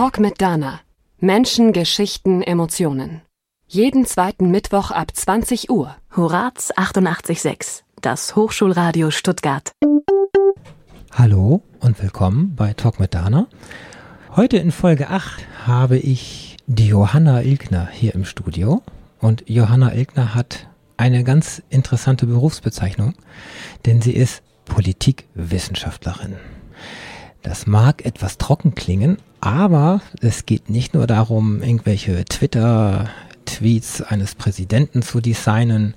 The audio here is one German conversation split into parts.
Talk mit Dana. Menschen, Geschichten, Emotionen. Jeden zweiten Mittwoch ab 20 Uhr. Horaz 88.6, das Hochschulradio Stuttgart. Hallo und willkommen bei Talk mit Dana. Heute in Folge 8 habe ich die Johanna Ilkner hier im Studio. Und Johanna Ilkner hat eine ganz interessante Berufsbezeichnung, denn sie ist Politikwissenschaftlerin. Das mag etwas trocken klingen, aber es geht nicht nur darum, irgendwelche Twitter-Tweets eines Präsidenten zu designen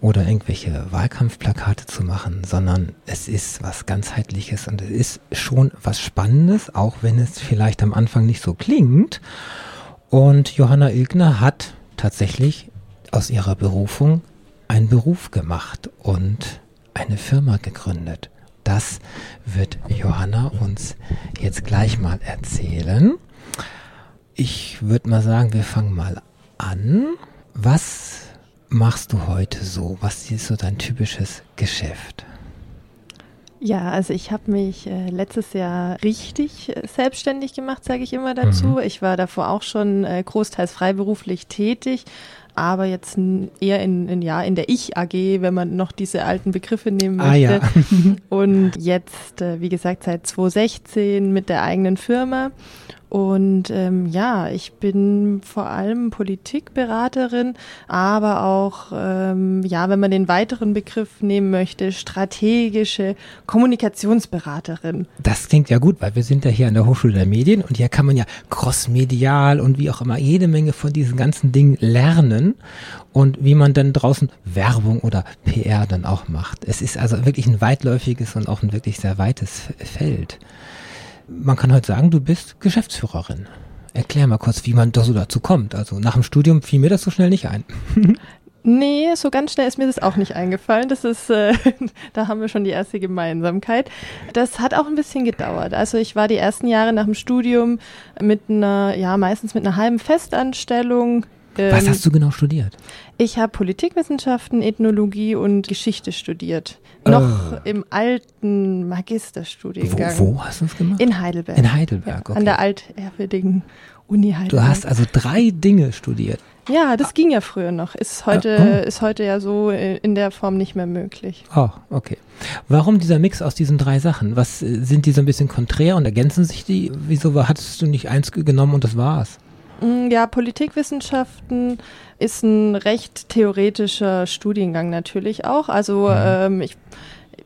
oder irgendwelche Wahlkampfplakate zu machen, sondern es ist was ganzheitliches und es ist schon was Spannendes, auch wenn es vielleicht am Anfang nicht so klingt. Und Johanna Ilgner hat tatsächlich aus ihrer Berufung einen Beruf gemacht und eine Firma gegründet. Das wird Johanna uns jetzt gleich mal erzählen. Ich würde mal sagen, wir fangen mal an. Was machst du heute so? Was ist so dein typisches Geschäft? Ja, also ich habe mich äh, letztes Jahr richtig äh, selbstständig gemacht, sage ich immer dazu. Mhm. Ich war davor auch schon äh, großteils freiberuflich tätig, aber jetzt eher in, in, ja, in der Ich-AG, wenn man noch diese alten Begriffe nehmen möchte. Ah, ja. Und jetzt, äh, wie gesagt, seit 2016 mit der eigenen Firma. Und ähm, ja, ich bin vor allem Politikberaterin, aber auch, ähm, ja, wenn man den weiteren Begriff nehmen möchte, strategische Kommunikationsberaterin. Das klingt ja gut, weil wir sind ja hier an der Hochschule der Medien und hier kann man ja crossmedial und wie auch immer jede Menge von diesen ganzen Dingen lernen und wie man dann draußen Werbung oder PR dann auch macht. Es ist also wirklich ein weitläufiges und auch ein wirklich sehr weites Feld. Man kann heute sagen, du bist Geschäftsführerin. Erklär mal kurz, wie man da so dazu kommt. Also nach dem Studium fiel mir das so schnell nicht ein. Nee, so ganz schnell ist mir das auch nicht eingefallen. Das ist, äh, da haben wir schon die erste Gemeinsamkeit. Das hat auch ein bisschen gedauert. Also ich war die ersten Jahre nach dem Studium mit einer, ja, meistens mit einer halben Festanstellung was ähm, hast du genau studiert? Ich habe Politikwissenschaften, Ethnologie und Geschichte studiert. Noch oh. im alten Magisterstudiengang. Wo, wo hast du es gemacht? In Heidelberg. In Heidelberg, okay. An der altehrwürdigen Uni Heidelberg. Du hast also drei Dinge studiert. Ja, das ging ja früher noch. Ist heute, oh. ist heute ja so in der Form nicht mehr möglich. Oh, okay. Warum dieser Mix aus diesen drei Sachen? Was sind die so ein bisschen konträr und ergänzen sich die? Wieso hattest du nicht eins genommen und das war's? Mm, ja, Politikwissenschaften ist ein recht theoretischer Studiengang natürlich auch. Also mhm. ähm, ich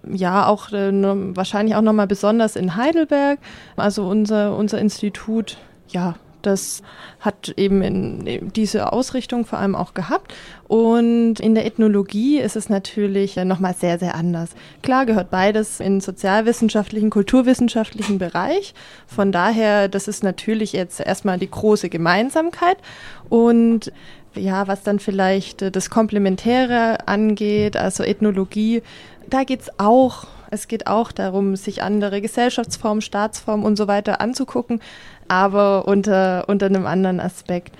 ja auch äh, wahrscheinlich auch nochmal besonders in Heidelberg. Also unser unser Institut ja das hat eben in, diese Ausrichtung vor allem auch gehabt. Und in der Ethnologie ist es natürlich nochmal sehr, sehr anders. Klar gehört beides in sozialwissenschaftlichen, kulturwissenschaftlichen Bereich. Von daher, das ist natürlich jetzt erstmal die große Gemeinsamkeit. Und ja, was dann vielleicht das Komplementäre angeht, also Ethnologie, da geht es auch es geht auch darum, sich andere Gesellschaftsformen, Staatsformen und so weiter anzugucken, aber unter, unter einem anderen Aspekt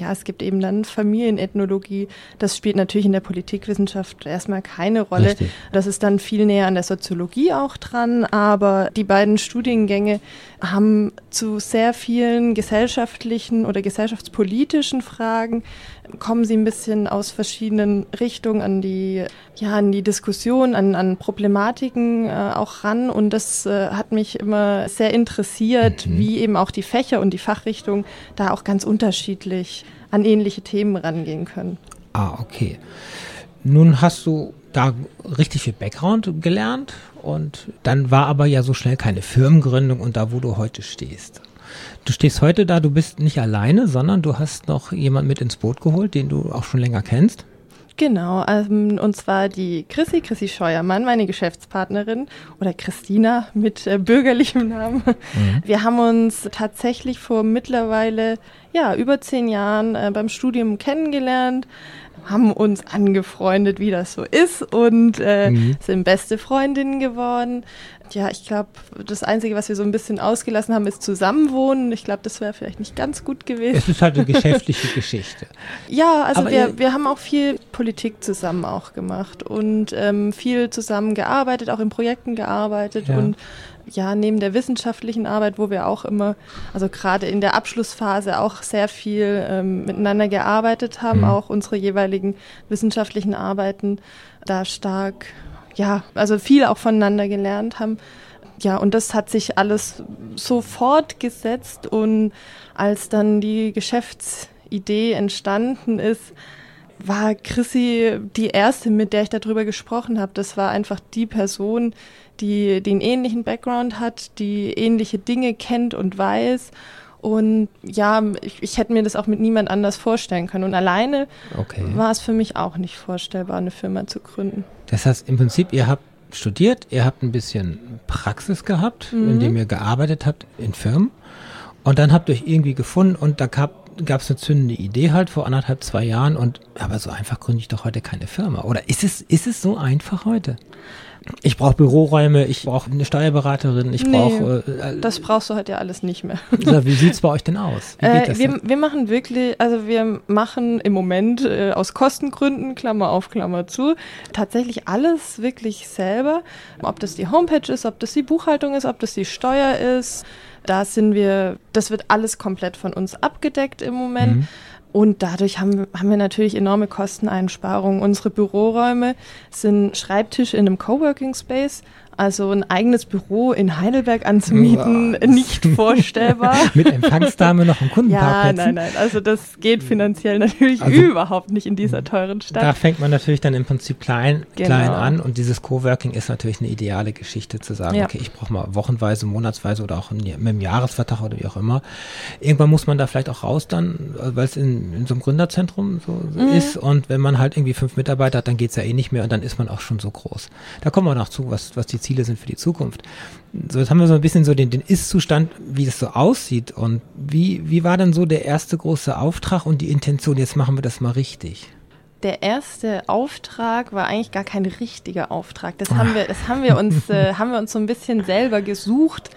ja, es gibt eben dann Familienethnologie. Das spielt natürlich in der Politikwissenschaft erstmal keine Rolle. Richtig. Das ist dann viel näher an der Soziologie auch dran. Aber die beiden Studiengänge haben zu sehr vielen gesellschaftlichen oder gesellschaftspolitischen Fragen kommen sie ein bisschen aus verschiedenen Richtungen an die, ja, an die Diskussion, an, an Problematiken äh, auch ran. Und das äh, hat mich immer sehr interessiert, mhm. wie eben auch die Fächer und die Fachrichtungen da auch ganz unterschiedlich an ähnliche Themen rangehen können. Ah, okay. Nun hast du da richtig viel Background gelernt und dann war aber ja so schnell keine Firmengründung und da, wo du heute stehst. Du stehst heute da, du bist nicht alleine, sondern du hast noch jemand mit ins Boot geholt, den du auch schon länger kennst. Genau, ähm, und zwar die Chrissy, Chrissy Scheuermann, meine Geschäftspartnerin oder Christina mit äh, bürgerlichem Namen. Mhm. Wir haben uns tatsächlich vor mittlerweile ja über zehn Jahren äh, beim Studium kennengelernt, haben uns angefreundet, wie das so ist und äh, mhm. sind beste Freundinnen geworden. ja, ich glaube, das Einzige, was wir so ein bisschen ausgelassen haben, ist Zusammenwohnen. Ich glaube, das wäre vielleicht nicht ganz gut gewesen. Es ist halt eine geschäftliche Geschichte. Ja, also wir, wir haben auch viel Politik zusammen auch gemacht und ähm, viel zusammen gearbeitet, auch in Projekten gearbeitet ja. und ja, neben der wissenschaftlichen Arbeit, wo wir auch immer, also gerade in der Abschlussphase auch sehr viel ähm, miteinander gearbeitet haben, mhm. auch unsere jeweiligen wissenschaftlichen Arbeiten da stark ja, also viel auch voneinander gelernt haben. Ja, und das hat sich alles so fortgesetzt und als dann die Geschäftsidee entstanden ist, war Chrissy die erste, mit der ich darüber gesprochen habe. Das war einfach die Person, die den ähnlichen Background hat, die ähnliche Dinge kennt und weiß und ja, ich, ich, hätte mir das auch mit niemand anders vorstellen können. Und alleine okay. war es für mich auch nicht vorstellbar, eine Firma zu gründen. Das heißt, im Prinzip, ihr habt studiert, ihr habt ein bisschen Praxis gehabt, mhm. indem ihr gearbeitet habt in Firmen. Und dann habt ihr euch irgendwie gefunden und da gab es eine zündende Idee halt vor anderthalb, zwei Jahren und aber so einfach gründe ich doch heute keine Firma. Oder ist es, ist es so einfach heute? Ich brauche Büroräume, ich brauche eine Steuerberaterin, ich nee, brauche. Äh, das brauchst du heute ja alles nicht mehr. wie sieht es bei euch denn aus? Äh, wir, denn? wir machen wirklich, also wir machen im Moment äh, aus Kostengründen, Klammer auf, Klammer zu, tatsächlich alles wirklich selber. Ob das die Homepage ist, ob das die Buchhaltung ist, ob das die Steuer ist. Da sind wir, das wird alles komplett von uns abgedeckt im Moment. Mhm. Und dadurch haben, haben wir natürlich enorme Kosteneinsparungen. Unsere Büroräume sind Schreibtische in einem Coworking Space, also ein eigenes Büro in Heidelberg anzumieten, ja. nicht vorstellbar. Mit Empfangsdame noch im Kundenparkplatz. Ja, nein, nein. Also das geht finanziell natürlich also, überhaupt nicht in dieser teuren Stadt. Da fängt man natürlich dann im Prinzip klein, genau. klein an und dieses Coworking ist natürlich eine ideale Geschichte zu sagen, ja. okay, ich brauche mal wochenweise, monatsweise oder auch mit dem Jahresvertrag oder wie auch immer. Irgendwann muss man da vielleicht auch raus dann, weil es in, in, so einem Gründerzentrum so, so mhm. ist und wenn man halt irgendwie fünf Mitarbeiter hat, dann geht's ja eh nicht mehr und dann ist man auch schon so groß. Da kommen wir noch zu, was, was die Ziele sind für die Zukunft. So, jetzt haben wir so ein bisschen so den, den Ist-Zustand, wie es so aussieht. Und wie, wie war denn so der erste große Auftrag und die Intention, jetzt machen wir das mal richtig? der erste Auftrag war eigentlich gar kein richtiger Auftrag. Das haben wir, das haben wir uns, äh, haben wir uns so ein bisschen selber gesucht.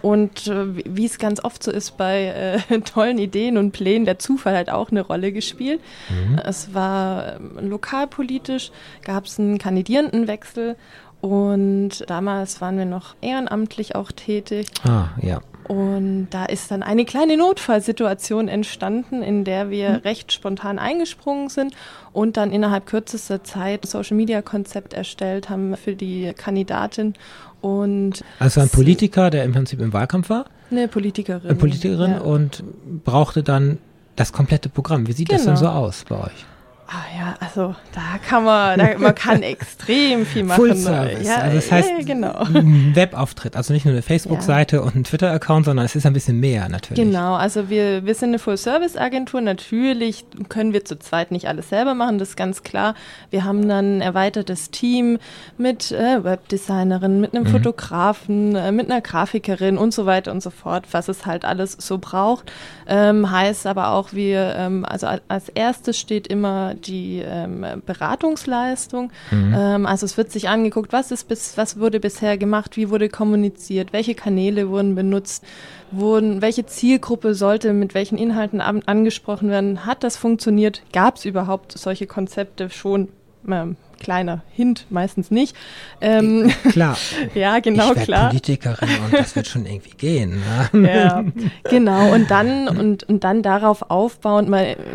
Und äh, wie es ganz oft so ist bei äh, tollen Ideen und Plänen, der Zufall hat auch eine Rolle gespielt. Mhm. Es war äh, lokalpolitisch, gab es einen Kandidierendenwechsel und damals waren wir noch ehrenamtlich auch tätig. Ah, ja. Und da ist dann eine kleine Notfallsituation entstanden, in der wir hm. recht spontan eingesprungen sind und dann innerhalb kürzester Zeit ein Social Media Konzept erstellt haben für die Kandidatin. Und also ein Politiker, der im Prinzip im Wahlkampf war? Eine Politikerin. Eine Politikerin ja. und brauchte dann das komplette Programm. Wie sieht genau. das denn genau. so aus bei euch? Ah ja, also da kann man, da, man kann extrem viel machen. Full Service. Ja, also das heißt, ja, genau. ein Webauftritt, also nicht nur eine Facebook-Seite ja. und ein Twitter-Account, sondern es ist ein bisschen mehr natürlich. Genau, also wir, wir sind eine Full-Service-Agentur. Natürlich können wir zu zweit nicht alles selber machen, das ist ganz klar. Wir haben dann ein erweitertes Team mit äh, Webdesignerin, mit einem mhm. Fotografen, äh, mit einer Grafikerin und so weiter und so fort, was es halt alles so braucht. Ähm, heißt aber auch, wir, ähm, also als erstes steht immer die ähm, Beratungsleistung. Mhm. Ähm, also es wird sich angeguckt, was ist bis, was wurde bisher gemacht, wie wurde kommuniziert, welche Kanäle wurden benutzt, wurden, welche Zielgruppe sollte mit welchen Inhalten an, angesprochen werden, hat das funktioniert, gab es überhaupt solche Konzepte schon ähm, kleiner Hint, meistens nicht. Ähm, klar. ja, genau, ich klar. Politikerin und das wird schon irgendwie gehen. Ne? ja, genau. Und dann und, und dann darauf aufbauend,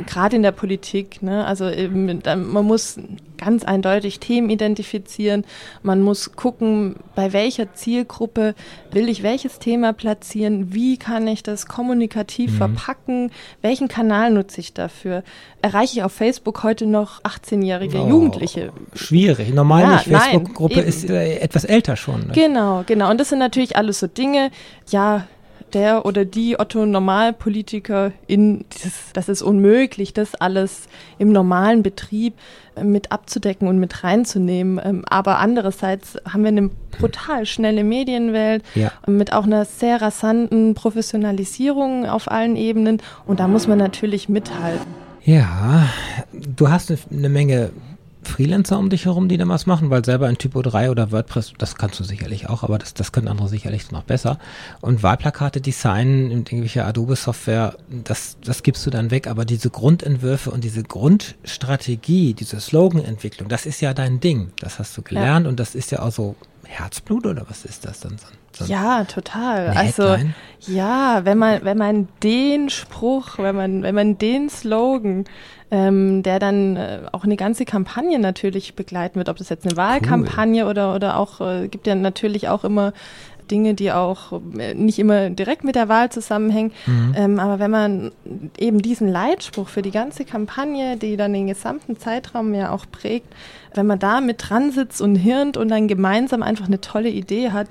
gerade in der Politik, ne, also eben, man muss ganz eindeutig Themen identifizieren. Man muss gucken, bei welcher Zielgruppe will ich welches Thema platzieren, wie kann ich das kommunikativ mhm. verpacken, welchen Kanal nutze ich dafür. Erreiche ich auf Facebook heute noch 18-jährige oh, Jugendliche? Schwierig. Normal ja, nicht. Facebook-Gruppe ist äh, etwas älter schon. Ne? Genau, genau. Und das sind natürlich alles so Dinge, ja, der oder die Otto-Normalpolitikerin, das ist unmöglich, das alles im normalen Betrieb äh, mit abzudecken und mit reinzunehmen. Ähm, aber andererseits haben wir eine brutal schnelle Medienwelt ja. mit auch einer sehr rasanten Professionalisierung auf allen Ebenen und da muss man natürlich mithalten. Ja, du hast eine Menge Freelancer um dich herum, die da was machen, weil selber in Typo 3 oder WordPress, das kannst du sicherlich auch, aber das, das können andere sicherlich noch besser. Und Wahlplakate designen in irgendwelcher Adobe-Software, das, das gibst du dann weg, aber diese Grundentwürfe und diese Grundstrategie, diese Sloganentwicklung, das ist ja dein Ding. Das hast du gelernt ja. und das ist ja auch so Herzblut oder was ist das dann? So ja, total. Also ja, wenn man wenn man den Spruch, wenn man wenn man den Slogan ähm, der dann äh, auch eine ganze Kampagne natürlich begleiten wird, ob das jetzt eine Wahlkampagne cool. oder, oder auch, äh, gibt ja natürlich auch immer Dinge, die auch äh, nicht immer direkt mit der Wahl zusammenhängen. Mhm. Ähm, aber wenn man eben diesen Leitspruch für die ganze Kampagne, die dann den gesamten Zeitraum ja auch prägt, wenn man da mit dran sitzt und hirnt und dann gemeinsam einfach eine tolle Idee hat,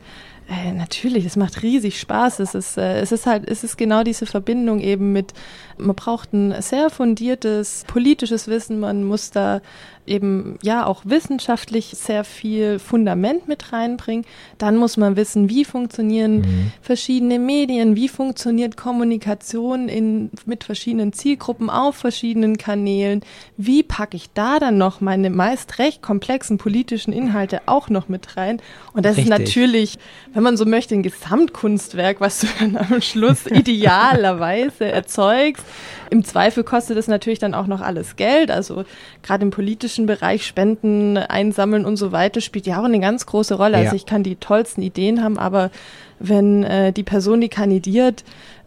äh, natürlich, es macht riesig Spaß. Es ist, äh, es ist halt, es ist genau diese Verbindung eben mit, man braucht ein sehr fundiertes politisches Wissen, man muss da eben ja auch wissenschaftlich sehr viel Fundament mit reinbringen. Dann muss man wissen, wie funktionieren mhm. verschiedene Medien, wie funktioniert Kommunikation in, mit verschiedenen Zielgruppen auf verschiedenen Kanälen, wie packe ich da dann noch meine meist recht komplexen politischen Inhalte auch noch mit rein. Und das Richtig. ist natürlich, wenn man so möchte, ein Gesamtkunstwerk, was du dann am Schluss idealerweise erzeugst. Im Zweifel kostet es natürlich dann auch noch alles Geld. Also gerade im politischen Bereich Spenden einsammeln und so weiter spielt ja auch eine ganz große Rolle. Also ja. Also ich kann die tollsten Ideen haben, aber wenn äh, die Person, die kandidiert,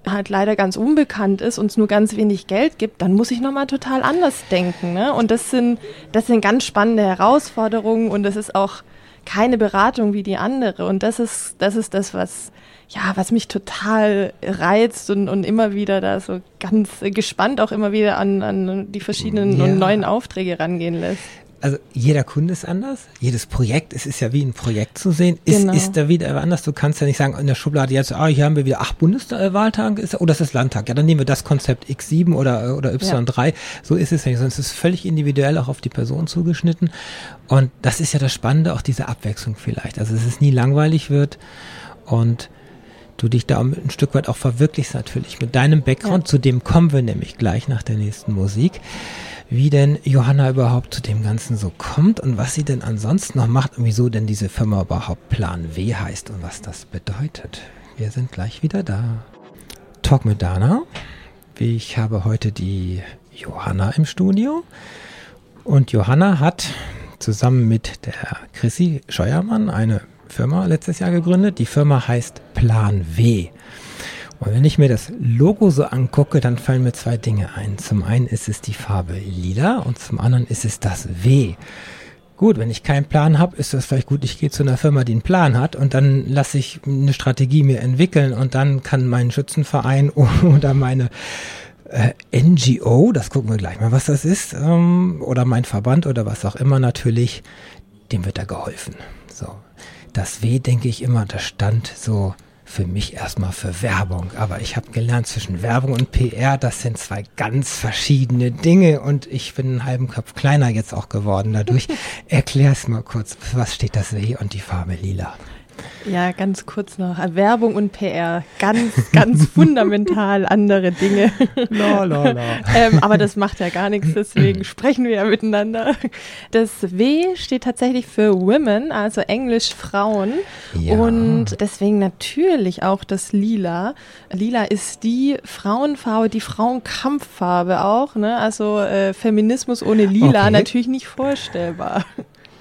halt leider ganz unbekannt ist und es nur ganz wenig Geld gibt, dann muss ich nochmal total anders denken. Ne? Und das sind, das sind ganz spannende Herausforderungen und das ist auch keine Beratung wie die andere. Und das ist, das ist das, was, ja, was mich total reizt und, und immer wieder da so ganz gespannt auch immer wieder an, an die verschiedenen ja. und neuen Aufträge rangehen lässt. Also jeder Kunde ist anders, jedes Projekt, es ist ja wie ein Projekt zu sehen, ist, genau. ist da wieder anders. Du kannst ja nicht sagen in der Schublade jetzt, ah, hier haben wir wieder acht Bundeswahltage, ist, oh, das ist Landtag. Ja, dann nehmen wir das Konzept X7 oder, oder Y3. Ja. So ist es ja nicht, sondern es ist völlig individuell auch auf die Person zugeschnitten. Und das ist ja das Spannende, auch diese Abwechslung vielleicht. Also, dass es nie langweilig wird und du dich da ein Stück weit auch verwirklichst natürlich mit deinem Background. Ja. Zu dem kommen wir nämlich gleich nach der nächsten Musik. Wie denn Johanna überhaupt zu dem Ganzen so kommt und was sie denn ansonsten noch macht und wieso denn diese Firma überhaupt Plan W heißt und was das bedeutet. Wir sind gleich wieder da. Talk mit Dana. Ich habe heute die Johanna im Studio und Johanna hat zusammen mit der Chrissy Scheuermann eine Firma letztes Jahr gegründet. Die Firma heißt Plan W. Und wenn ich mir das Logo so angucke, dann fallen mir zwei Dinge ein. Zum einen ist es die Farbe lila und zum anderen ist es das W. Gut, wenn ich keinen Plan habe, ist das vielleicht gut, ich gehe zu einer Firma, die einen Plan hat und dann lasse ich eine Strategie mir entwickeln und dann kann mein Schützenverein oder meine äh, NGO, das gucken wir gleich mal, was das ist, ähm, oder mein Verband oder was auch immer natürlich, dem wird da geholfen. So, das W denke ich immer, das stand so für mich erstmal für Werbung. Aber ich habe gelernt, zwischen Werbung und PR, das sind zwei ganz verschiedene Dinge und ich bin einen halben Kopf kleiner jetzt auch geworden dadurch. Erklär's mal kurz, was steht das W und die Farbe lila? Ja, ganz kurz noch. Werbung und PR, ganz, ganz fundamental andere Dinge. La, la, la. ähm, aber das macht ja gar nichts, deswegen sprechen wir ja miteinander. Das W steht tatsächlich für Women, also Englisch Frauen. Ja. Und deswegen natürlich auch das Lila. Lila ist die Frauenfarbe, die Frauenkampffarbe auch. Ne? Also äh, Feminismus ohne Lila okay. natürlich nicht vorstellbar.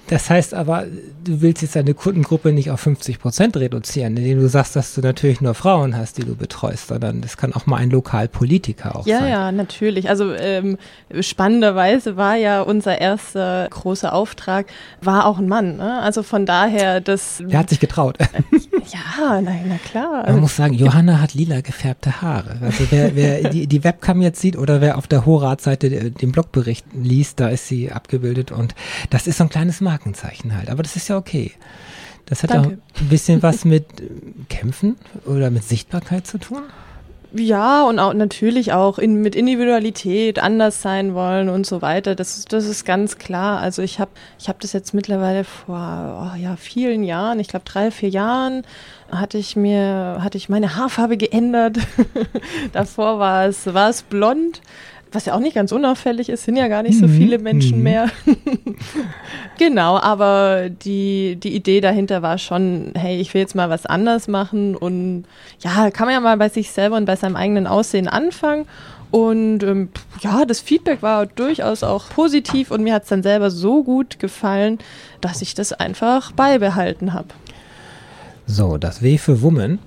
Das heißt aber, du willst jetzt deine Kundengruppe nicht auf 50 Prozent reduzieren, indem du sagst, dass du natürlich nur Frauen hast, die du betreust, sondern das kann auch mal ein Lokalpolitiker auch ja, sein. Ja, ja, natürlich. Also ähm, spannenderweise war ja unser erster großer Auftrag, war auch ein Mann. Ne? Also von daher, das... Der hat sich getraut. ja, na, na klar. Man muss sagen, Johanna hat lila gefärbte Haare. Also wer, wer die, die Webcam jetzt sieht oder wer auf der Horat-Seite den Blogbericht liest, da ist sie abgebildet und das ist so ein kleines Markt. Markenzeichen halt. Aber das ist ja okay. Das hat Danke. auch ein bisschen was mit Kämpfen oder mit Sichtbarkeit zu tun. Ja, und auch natürlich auch in, mit Individualität anders sein wollen und so weiter. Das, das ist ganz klar. Also ich habe ich hab das jetzt mittlerweile vor oh ja, vielen Jahren, ich glaube drei, vier Jahren, hatte ich mir, hatte ich meine Haarfarbe geändert. Davor war es, war es blond was ja auch nicht ganz unauffällig ist, sind ja gar nicht so Mhm, viele Menschen mhm. mehr. genau, aber die, die Idee dahinter war schon, hey, ich will jetzt mal was anders machen und ja, kann man ja mal bei sich selber und bei seinem eigenen Aussehen anfangen. Und ähm, ja, das Feedback war durchaus auch positiv und mir hat es dann selber so gut gefallen, dass ich das einfach beibehalten habe. So, das W für Woman.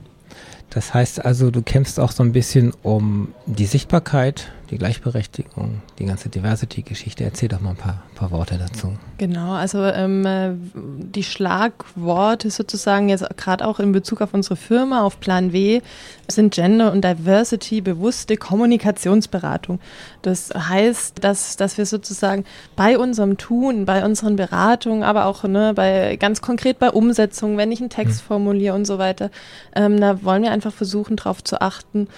Das heißt also, du kämpfst auch so ein bisschen um die Sichtbarkeit, die Gleichberechtigung, die ganze Diversity-Geschichte. Erzähl doch mal ein paar, paar Worte dazu. Genau, also ähm, äh, die Schlagworte sozusagen jetzt gerade auch in Bezug auf unsere Firma, auf Plan W, sind Gender und Diversity bewusste Kommunikationsberatung. Das heißt, dass, dass wir sozusagen bei unserem Tun, bei unseren Beratungen, aber auch ne, bei ganz konkret bei Umsetzung, wenn ich einen Text formuliere und so weiter, ähm, da wollen wir einfach versuchen, darauf zu achten,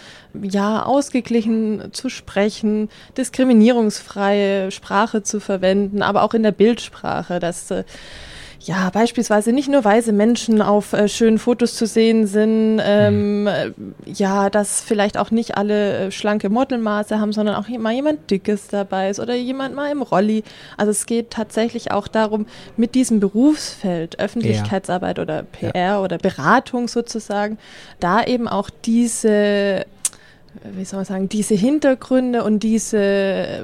ja, ausgeglichen zu sprechen, diskriminierungsfreie Sprache zu verwenden, aber auch in der Bildsprache, dass äh, ja, beispielsweise nicht nur weise Menschen auf äh, schönen Fotos zu sehen sind, ähm, äh, ja, dass vielleicht auch nicht alle äh, schlanke Modelmaße haben, sondern auch mal jemand Dickes dabei ist oder jemand mal im Rolli. Also es geht tatsächlich auch darum, mit diesem Berufsfeld, Öffentlichkeitsarbeit oder PR oder Beratung sozusagen, da eben auch diese, wie soll man sagen, diese Hintergründe und diese äh,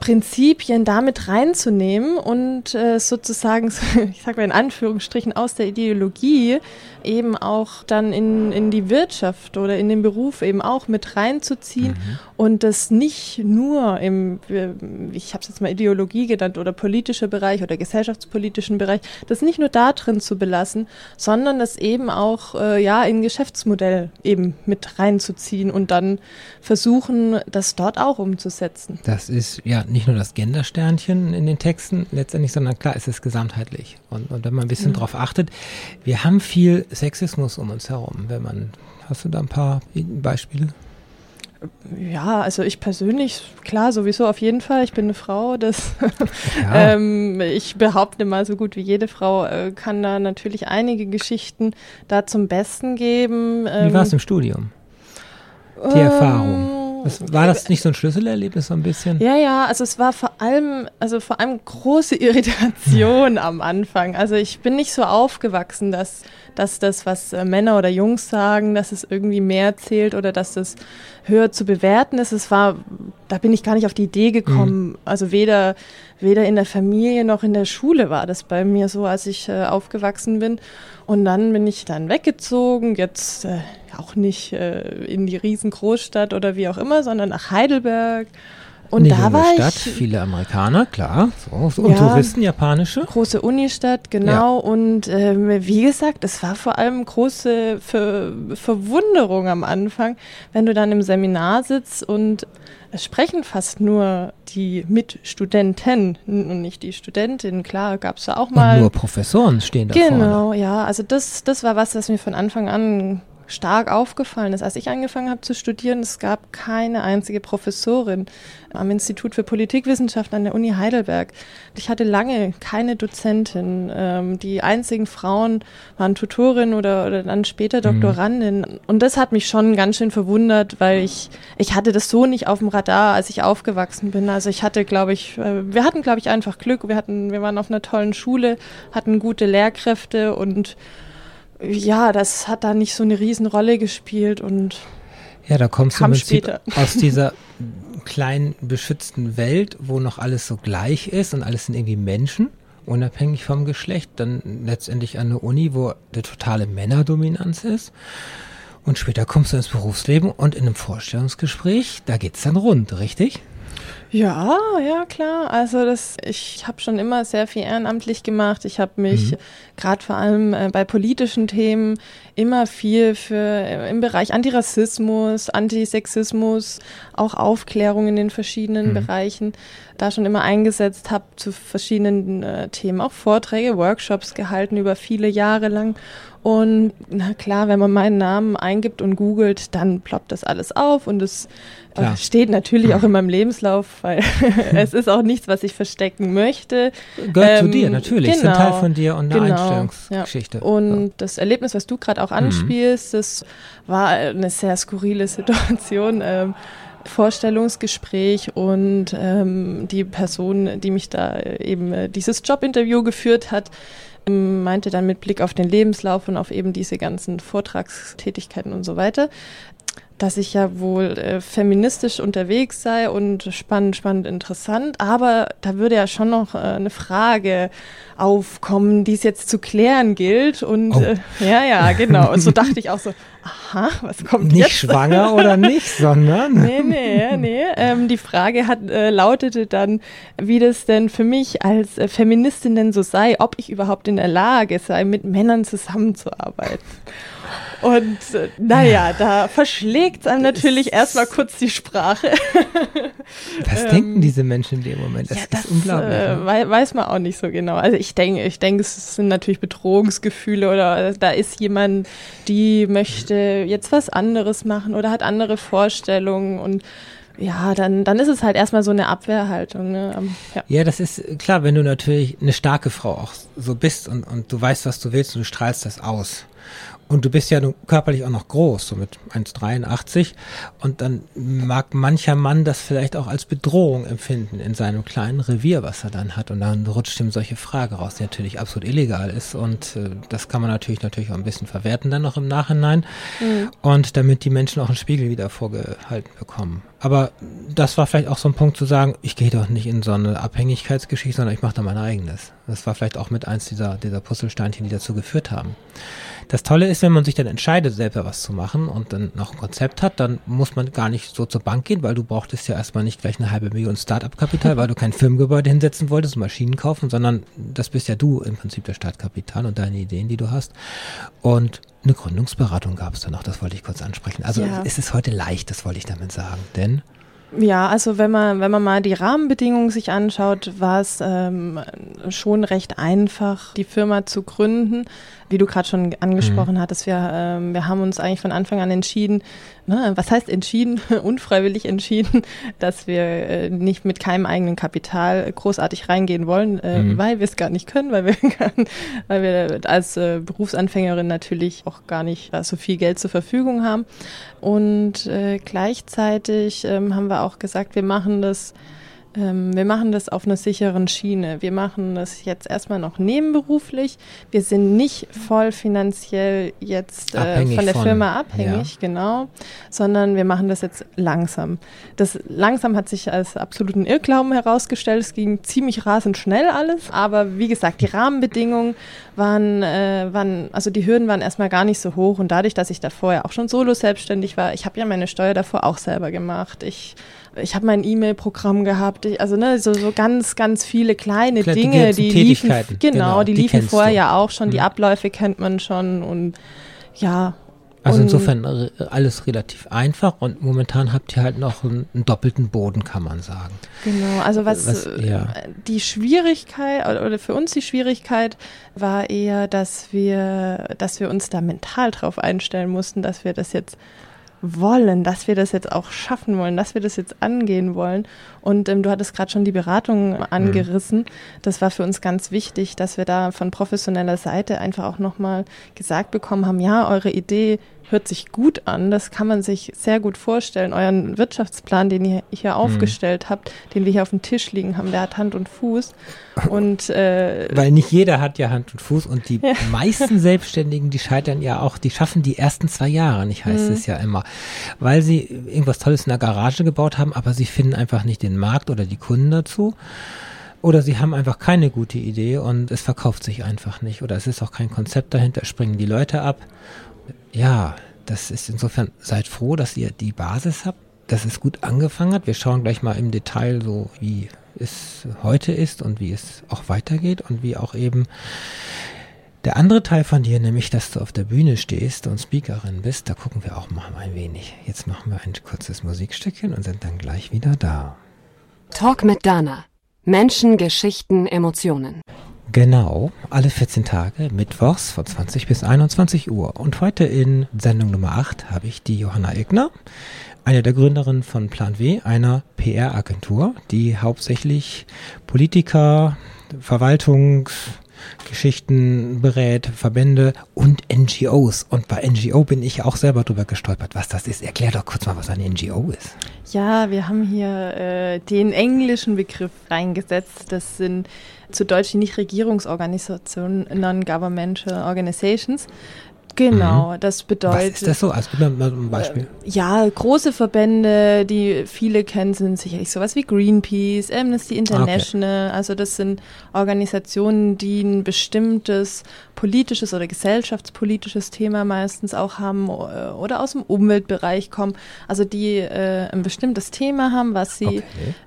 Prinzipien damit reinzunehmen und äh, sozusagen, ich sage mal in Anführungsstrichen, aus der Ideologie eben auch dann in, in die Wirtschaft oder in den Beruf eben auch mit reinzuziehen und das nicht nur im, ich habe es jetzt mal Ideologie genannt oder politischer Bereich oder gesellschaftspolitischen Bereich, das nicht nur da drin zu belassen, sondern das eben auch äh, ja in Geschäftsmodell eben mit reinzuziehen und dann versuchen, das dort auch umzusetzen. Das ist ja nicht nur das Gendersternchen in den Texten letztendlich, sondern klar ist es gesamtheitlich. Und, und wenn man ein bisschen drauf achtet, wir haben viel Sexismus um uns herum. Wenn man, hast du da ein paar Beispiele? Ja, also ich persönlich, klar, sowieso auf jeden Fall. Ich bin eine Frau, das Ja. ähm, ich behaupte mal, so gut wie jede Frau äh, kann da natürlich einige Geschichten da zum Besten geben. Wie Ähm, war es im Studium? Die ähm, Erfahrung. Das, war das nicht so ein Schlüsselerlebnis so ein bisschen? Ja, ja, also es war vor allem, also vor allem große Irritation am Anfang. Also ich bin nicht so aufgewachsen, dass, dass das, was äh, Männer oder Jungs sagen, dass es irgendwie mehr zählt oder dass das höher zu bewerten ist. Es war, da bin ich gar nicht auf die Idee gekommen. Also weder, weder in der Familie noch in der Schule war das bei mir so, als ich äh, aufgewachsen bin. Und dann bin ich dann weggezogen, jetzt äh, auch nicht äh, in die Riesengroßstadt oder wie auch immer, sondern nach Heidelberg. Und Eine da junge war Stadt, ich viele Amerikaner, klar. So, und Ja. Touristen, japanische. große Unistadt, genau. Und ähm, wie gesagt, es war vor allem große Ver Verwunderung am Anfang, wenn du dann im Seminar sitzt und es sprechen fast nur die Mitstudenten und nicht die Studentin. Klar, gab es da auch mal. Und nur Professoren stehen da vorne. Genau, ja. Also das, das war was, was mir von Anfang an stark aufgefallen ist. Als ich angefangen habe zu studieren, es gab keine einzige Professorin am Institut für Politikwissenschaften an der Uni Heidelberg. Ich hatte lange keine Dozentin. Ähm, die einzigen Frauen waren Tutorin oder, oder dann später Doktorandin. Und das hat mich schon ganz schön verwundert, weil ich, ich hatte das so nicht auf dem Radar, als ich aufgewachsen bin. Also ich hatte, glaube ich, äh, wir hatten, glaube ich, einfach Glück. Wir hatten, wir waren auf einer tollen Schule, hatten gute Lehrkräfte und ja, das hat da nicht so eine Riesenrolle gespielt und Ja, da kommst du im Prinzip später. aus dieser kleinen beschützten Welt, wo noch alles so gleich ist und alles sind irgendwie Menschen, unabhängig vom Geschlecht, dann letztendlich an eine Uni, wo eine totale Männerdominanz ist. Und später kommst du ins Berufsleben und in einem Vorstellungsgespräch, da geht's dann rund, richtig? Ja, ja, klar. Also das, ich habe schon immer sehr viel ehrenamtlich gemacht. Ich habe mich gerade vor allem äh, bei politischen Themen immer viel für äh, im Bereich Antirassismus, Antisexismus, auch Aufklärung in den verschiedenen Bereichen da schon immer eingesetzt, habe zu verschiedenen äh, Themen auch Vorträge, Workshops gehalten über viele Jahre lang. Und na klar, wenn man meinen Namen eingibt und googelt, dann ploppt das alles auf und es äh, steht natürlich auch in meinem Lebenslauf, weil es ist auch nichts, was ich verstecken möchte. Gehört zu Ähm, dir, natürlich. Ist ein genau, Teil von dir und eine genau, Einstellungsgeschichte. Ja. Und das Erlebnis, was du gerade auch anspielst, das war eine sehr skurrile Situation. Ähm, Vorstellungsgespräch und ähm, die Person, die mich da eben äh, dieses Jobinterview geführt hat, meinte dann mit Blick auf den Lebenslauf und auf eben diese ganzen Vortragstätigkeiten und so weiter, dass ich ja wohl äh, feministisch unterwegs sei und spannend, spannend, interessant. Aber da würde ja schon noch äh, eine Frage aufkommen, die es jetzt zu klären gilt. Und Oh. äh, ja, ja, genau. Und so dachte ich auch so, aha, was kommt Nicht jetzt? schwanger oder nicht, sondern. Nee, nee, nee. Ähm, die Frage hat, äh, lautete dann, wie das denn für mich als äh, Feministin denn so sei, ob ich überhaupt in der Lage sei, mit Männern zusammenzuarbeiten. Und äh, naja, da verschlägt es einem natürlich erstmal kurz die Sprache. Was Ähm, denken diese Menschen in dem Moment? Das, ja, ist unglaublich. Äh, ne? wei weiß man auch nicht so genau. Also ich denke, ich denke, es sind natürlich Bedrohungsgefühle oder da ist jemand, die möchte jetzt was anderes machen oder hat andere Vorstellungen und ja, dann, dann ist es halt erstmal so eine Abwehrhaltung. Ne? Ähm, Ja. Ja, das ist äh, klar, wenn du natürlich eine starke Frau auch so bist und, und du weißt, was du willst und du strahlst das aus. Und du bist ja nun körperlich auch noch groß, so mit 1,83. Und dann mag mancher Mann das vielleicht auch als Bedrohung empfinden in seinem kleinen Revier, was er dann hat. Und dann rutscht ihm solche Frage raus, die natürlich absolut illegal ist. Und äh, das kann man natürlich natürlich auch ein bisschen verwerten dann noch im Nachhinein. Und damit die Menschen auch einen Spiegel wieder vorgehalten bekommen. Aber das war vielleicht auch so ein Punkt zu sagen, ich gehe doch nicht in so eine Abhängigkeitsgeschichte, sondern ich mache da mein eigenes. Das war vielleicht auch mit eins dieser, dieser Puzzlesteinchen, die dazu geführt haben. Das Tolle ist, wenn man sich dann entscheidet, selber was zu machen und dann noch ein Konzept hat, dann muss man gar nicht so zur Bank gehen, weil du brauchtest ja erstmal nicht gleich eine halbe Million Start-up-Kapital, weil du kein Firmengebäude hinsetzen wolltest und Maschinen kaufen, sondern das bist ja du im Prinzip der Startkapital und deine Ideen, die du hast. Und eine Gründungsberatung gab es dann noch, das wollte ich kurz ansprechen. Also Ja. es ist heute leicht, das wollte ich damit sagen, denn Ja, also wenn man, wenn man mal die Rahmenbedingungen sich anschaut, war es ähm, schon recht einfach, die Firma zu gründen. Wie du gerade schon angesprochen hattest, wir, ähm, wir haben uns eigentlich von Anfang an entschieden, ne, was heißt entschieden, unfreiwillig entschieden, dass wir äh, nicht mit keinem eigenen Kapital großartig reingehen wollen, äh, Mhm. weil wir es gar nicht können, weil wir, gar, weil wir als äh, Berufsanfängerin natürlich auch gar nicht äh, so viel Geld zur Verfügung haben. Und äh, gleichzeitig ähm, haben wir auch gesagt, wir machen das, ähm, wir machen das auf einer sicheren Schiene. Wir machen das jetzt erstmal noch nebenberuflich. Wir sind nicht voll finanziell jetzt äh, von der von, Firma abhängig, genau, sondern wir machen das jetzt langsam. Das langsam hat sich als absoluten Irrglauben herausgestellt. Es ging ziemlich rasend schnell alles, aber wie gesagt, die Rahmenbedingungen waren, äh, waren, also die Hürden waren erstmal gar nicht so hoch und dadurch, dass ich davor ja auch schon solo selbstständig war, ich habe ja meine Steuer davor auch selber gemacht. Ich ich habe mein E-Mail-Programm gehabt, ich, also ne, so, so ganz, ganz viele kleine Klar, die Dinge, ganzen die liefen, genau, genau, die die liefen vorher du. ja auch schon, die Mhm. Abläufe kennt man schon und ja. Also und, insofern äh, alles relativ einfach und momentan habt ihr halt noch einen, einen doppelten Boden, kann man sagen. Genau, also was, Was- äh, ja. die Schwierigkeit oder, oder für uns die Schwierigkeit war eher, dass wir, dass wir uns da mental drauf einstellen mussten, dass wir das jetzt wollen, dass wir das jetzt auch schaffen wollen, dass wir das jetzt angehen wollen. Und ähm, du hattest gerade schon die Beratung angerissen. Das war für uns ganz wichtig, dass wir da von professioneller Seite einfach auch nochmal gesagt bekommen haben, ja, eure Idee hört sich gut an, das kann man sich sehr gut vorstellen. Euren Wirtschaftsplan, den ihr hier aufgestellt habt, den wir hier auf dem Tisch liegen haben, der hat Hand und Fuß. Und äh, Weil nicht jeder hat ja Hand und Fuß und die meisten Selbstständigen, die scheitern ja auch, die schaffen die ersten zwei Jahre nicht, heißt Mhm. es ja immer. Weil sie irgendwas Tolles in der Garage gebaut haben, aber sie finden einfach nicht den Markt oder die Kunden dazu. Oder sie haben einfach keine gute Idee und es verkauft sich einfach nicht. Oder es ist auch kein Konzept dahinter, springen die Leute ab. Ja, das ist insofern, seid froh, dass ihr die Basis habt, dass es gut angefangen hat. Wir schauen gleich mal im Detail so, wie es heute ist und wie es auch weitergeht und wie auch eben der andere Teil von dir, nämlich, dass du auf der Bühne stehst und Speakerin bist, da gucken wir auch mal ein wenig. Jetzt machen wir ein kurzes Musikstückchen und sind dann gleich wieder da. Talk mit Dana. Menschen, Geschichten, Emotionen. Genau, alle 14 Tage, mittwochs von 20 bis 21 Uhr. Und heute in Sendung Nummer 8 habe ich die Johanna Egner, eine der Gründerinnen von Plan W, einer PR-Agentur, die hauptsächlich Politiker, Verwaltungs- Geschichten berät, Verbände und NGOs. Und bei NGO bin ich auch selber drüber gestolpert, was das ist. Erklär doch kurz mal, was eine NGO ist. Ja, wir haben hier äh, den englischen Begriff reingesetzt. Das sind zu Deutsch die Nichtregierungsorganisationen, Non-Governmental Organizations. Genau, mhm. das bedeutet. Was ist das so? Also, mal ein Beispiel. Äh, ja, große Verbände, die viele kennen, sind sicherlich sowas wie Greenpeace, Amnesty International. Okay. Also, das sind Organisationen, die ein bestimmtes politisches oder gesellschaftspolitisches Thema meistens auch haben äh, oder aus dem Umweltbereich kommen. Also, die äh, ein bestimmtes Thema haben, was sie okay.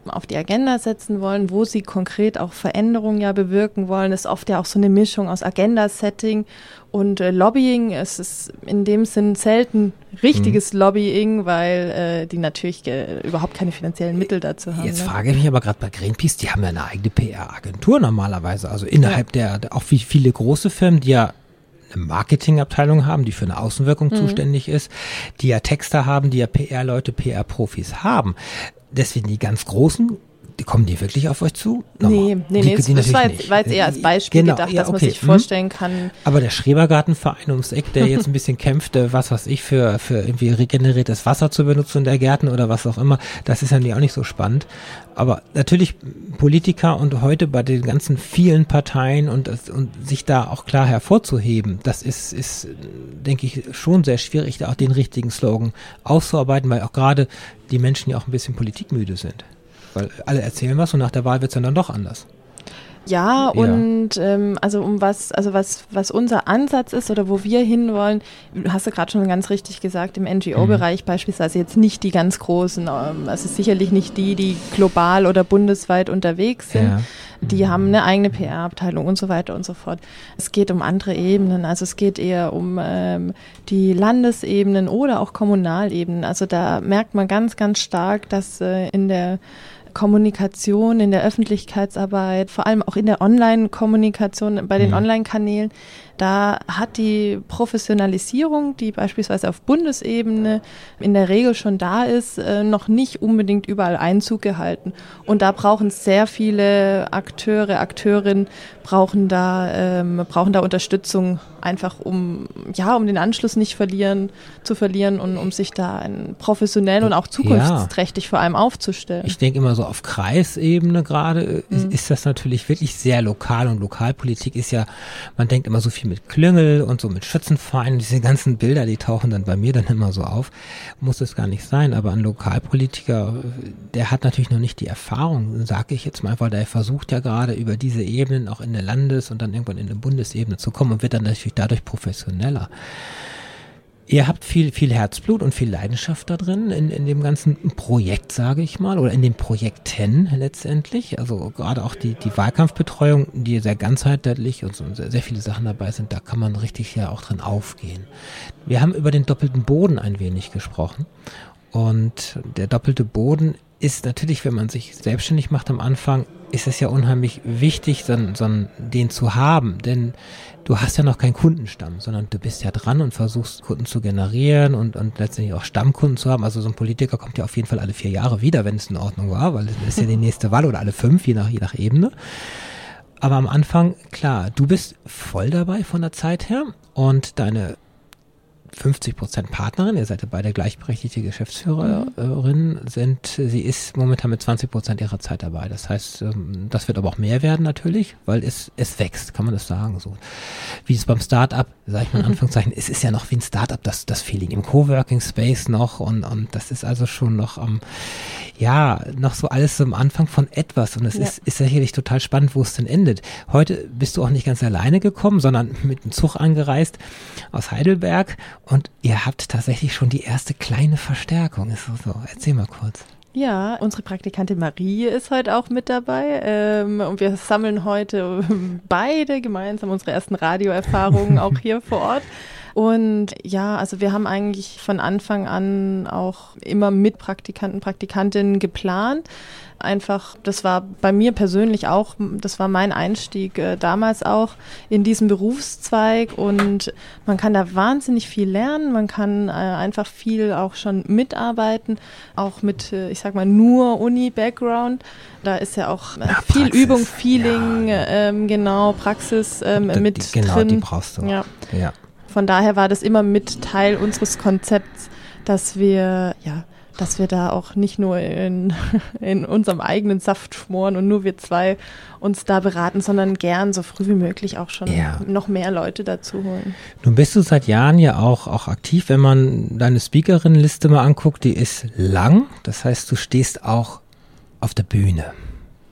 auf die Agenda setzen wollen, wo sie konkret auch Veränderungen ja bewirken wollen. Das ist oft ja auch so eine Mischung aus Agenda-Setting und äh, Lobbying, es ist in dem Sinn selten richtiges mhm. Lobbying, weil äh, die natürlich äh, überhaupt keine finanziellen Mittel dazu haben. Jetzt ne? frage ich mich aber gerade bei Greenpeace, die haben ja eine eigene PR-Agentur normalerweise. Also innerhalb ja. der, der, auch wie viele große Firmen, die ja eine Marketingabteilung haben, die für eine Außenwirkung mhm. zuständig ist, die ja Texter haben, die ja PR-Leute, PR-Profis haben. Deswegen die ganz großen kommen die wirklich auf euch zu? Nochmal. Nee, nee, die, nee, die das war jetzt, war jetzt, eher als Beispiel genau, gedacht, ja, dass man sich hm. vorstellen kann. Aber der Schrebergartenverein ums Eck, der jetzt ein bisschen kämpfte, was weiß ich, für, für irgendwie regeneriertes Wasser zu benutzen in der Gärten oder was auch immer, das ist ja auch nicht so spannend. Aber natürlich Politiker und heute bei den ganzen vielen Parteien und, und sich da auch klar hervorzuheben, das ist, ist, denke ich, schon sehr schwierig, da auch den richtigen Slogan auszuarbeiten, weil auch gerade die Menschen ja auch ein bisschen politikmüde sind. Weil alle erzählen was und nach der Wahl wird es dann doch anders. Ja, ja, und ähm, also um was, also was, was unser Ansatz ist oder wo wir hinwollen, hast du gerade schon ganz richtig gesagt, im NGO-Bereich mhm. beispielsweise jetzt nicht die ganz großen, also sicherlich nicht die, die global oder bundesweit unterwegs sind. Ja. Die mhm. haben eine eigene PR-Abteilung und so weiter und so fort. Es geht um andere Ebenen, also es geht eher um ähm, die Landesebenen oder auch Kommunalebenen. Also da merkt man ganz, ganz stark, dass äh, in der Kommunikation, in der Öffentlichkeitsarbeit, vor allem auch in der Online-Kommunikation bei den mhm. Online-Kanälen, da hat die Professionalisierung, die beispielsweise auf Bundesebene in der Regel schon da ist, äh, noch nicht unbedingt überall Einzug gehalten. Und da brauchen sehr viele Akteure, Akteurinnen, brauchen da, ähm, brauchen da Unterstützung, einfach um, ja, um den Anschluss nicht verlieren, zu verlieren und um sich da professionell und auch zukunftsträchtig ja. vor allem aufzustellen. Ich denke immer so auf Kreisebene gerade mhm. ist, ist das natürlich wirklich sehr lokal und Lokalpolitik ist ja, man denkt immer so viel mit Klüngel und so mit Schützenvereinen, diese ganzen Bilder, die tauchen dann bei mir dann immer so auf. Muss es gar nicht sein, aber ein Lokalpolitiker, der hat natürlich noch nicht die Erfahrung, sage ich jetzt mal, weil der versucht ja gerade über diese Ebenen auch in der Landes- und dann irgendwann in der Bundesebene zu kommen und wird dann natürlich dadurch professioneller. Ihr habt viel, viel Herzblut und viel Leidenschaft da drin in, in dem ganzen Projekt, sage ich mal, oder in den Projekten letztendlich. Also gerade auch die, die Wahlkampfbetreuung, die sehr ganzheitlich und so sehr, sehr viele Sachen dabei sind, da kann man richtig ja auch drin aufgehen. Wir haben über den doppelten Boden ein wenig gesprochen. Und der doppelte Boden ist natürlich, wenn man sich selbstständig macht am Anfang, ist es ja unheimlich wichtig, so, so, den zu haben. Denn du hast ja noch keinen Kundenstamm, sondern du bist ja dran und versuchst Kunden zu generieren und, und letztendlich auch Stammkunden zu haben. Also so ein Politiker kommt ja auf jeden Fall alle vier Jahre wieder, wenn es in Ordnung war, weil es ist ja die nächste Wahl oder alle fünf, je nach, je nach Ebene. Aber am Anfang, klar, du bist voll dabei von der Zeit her und deine 50 Prozent Partnerin, ihr seid ja beide gleichberechtigte Geschäftsführerin, sind, sie ist momentan mit 20 Prozent ihrer Zeit dabei. Das heißt, ähm, das wird aber auch mehr werden natürlich, weil es, es wächst, kann man das sagen, so. Wie es beim Startup, sage ich mal in Anführungszeichen, es ist ja noch wie ein Startup, das, das Feeling im Coworking Space noch und, und das ist also schon noch am, ja, noch so alles so am Anfang von etwas und es ja. ist, ist sicherlich total spannend, wo es denn endet. Heute bist du auch nicht ganz alleine gekommen, sondern mit dem Zug angereist aus Heidelberg und ihr habt tatsächlich schon die erste kleine Verstärkung. Ist so, so. Erzähl mal kurz. Ja, unsere Praktikantin Marie ist heute auch mit dabei ähm, und wir sammeln heute beide gemeinsam unsere ersten Radioerfahrungen auch hier vor Ort. Und ja, also wir haben eigentlich von Anfang an auch immer mit Praktikanten, Praktikantinnen geplant einfach, das war bei mir persönlich auch, das war mein Einstieg äh, damals auch in diesen Berufszweig und man kann da wahnsinnig viel lernen, man kann äh, einfach viel auch schon mitarbeiten, auch mit, äh, ich sag mal, nur Uni-Background. Da ist ja auch äh, ja, viel Praxis, Übung, Feeling, ja. ähm, genau, Praxis ähm, mit die, genau, drin. die brauchst du. Ja. ja. Von daher war das immer mit Teil unseres Konzepts, dass wir, ja, dass wir da auch nicht nur in, in unserem eigenen Saft schmoren und nur wir zwei uns da beraten, sondern gern so früh wie möglich auch schon ja. noch mehr Leute dazu holen. Nun bist du seit Jahren ja auch, auch aktiv, wenn man deine Speakerinnenliste mal anguckt, die ist lang. Das heißt, du stehst auch auf der Bühne.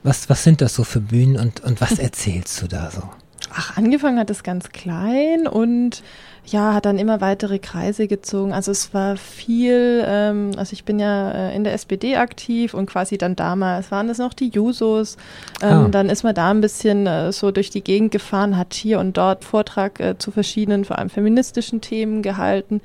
Was, was sind das so für Bühnen und, und was erzählst du da so? Ach, angefangen hat es ganz klein und ja, hat dann immer weitere Kreise gezogen. Also es war viel, ähm, also ich bin ja äh, in der SPD aktiv und quasi dann damals waren es noch die Jusos. Ähm, ah. Dann ist man da ein bisschen äh, so durch die Gegend gefahren, hat hier und dort Vortrag äh, zu verschiedenen, vor allem feministischen Themen gehalten.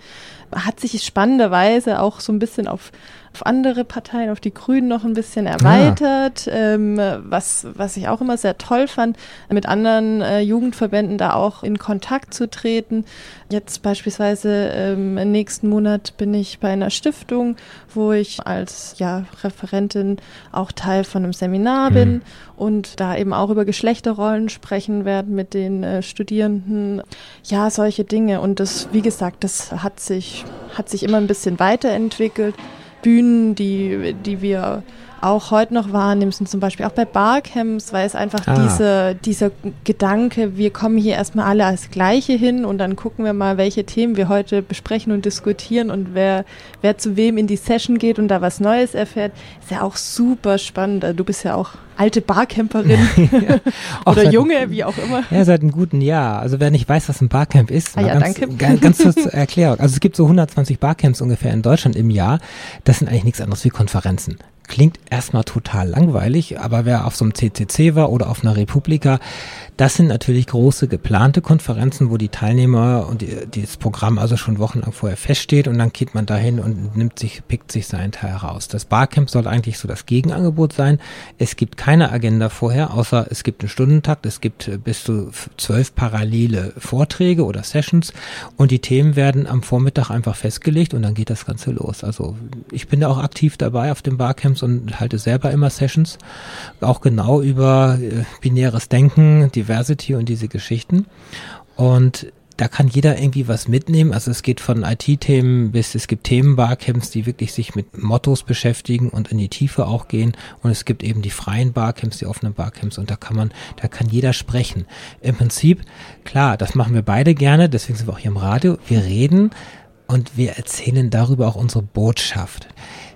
Hat sich spannenderweise auch so ein bisschen auf auf andere Parteien, auf die Grünen noch ein bisschen ah. erweitert, ah. ähm, was, was ich auch immer sehr toll fand, mit anderen äh, Jugendverbänden da auch in Kontakt zu treten. Jetzt beispielsweise ähm, im nächsten Monat bin ich bei einer Stiftung, wo ich als ja, Referentin auch Teil von einem Seminar mhm. bin und da eben auch über Geschlechterrollen sprechen werden mit den äh, Studierenden. Ja, solche Dinge. Und das, wie gesagt, das hat sich, hat sich immer ein bisschen weiterentwickelt. Bühnen, die, die wir auch heute noch wahrnehmen, sind zum Beispiel auch bei Barcamps, weil es einfach ah. diese, dieser Gedanke, wir kommen hier erstmal alle als Gleiche hin und dann gucken wir mal, welche Themen wir heute besprechen und diskutieren und wer, wer zu wem in die Session geht und da was Neues erfährt, ist ja auch super spannend. Du bist ja auch alte Barcamperin ja, oder junge, wie auch immer. Ja, seit einem guten Jahr. Also wer nicht weiß, was ein Barcamp ist, ah, ja, ganz, danke. ganz, ganz kurz zur Erklärung. Also es gibt so 120 Barcamps ungefähr in Deutschland im Jahr. Das sind eigentlich nichts anderes wie Konferenzen. Klingt erstmal total langweilig, aber wer auf so einem CCC war oder auf einer Republika, das sind natürlich große geplante Konferenzen, wo die Teilnehmer und die, das Programm also schon wochenlang vorher feststeht und dann geht man dahin und nimmt sich, pickt sich seinen Teil raus. Das Barcamp soll eigentlich so das Gegenangebot sein. Es gibt keine Agenda vorher, außer es gibt einen Stundentakt, es gibt äh, bis zu zwölf parallele Vorträge oder Sessions und die Themen werden am Vormittag einfach festgelegt und dann geht das Ganze los. Also ich bin da auch aktiv dabei auf dem Barcamp Sessions und halte selber immer Sessions, auch genau über äh, binäres Denken, Diversity und diese Geschichten. Und da kann jeder irgendwie was mitnehmen. Also es geht von IT-Themen bis es gibt Themenbarcamps, die wirklich sich mit Mottos beschäftigen und in die Tiefe auch gehen. Und es gibt eben die freien Barcamps, die offenen Barcamps und da kann man, da kann jeder sprechen. Im Prinzip, klar, das machen wir beide gerne, deswegen sind wir auch hier im Radio. Wir reden und wir erzählen darüber auch unsere Botschaft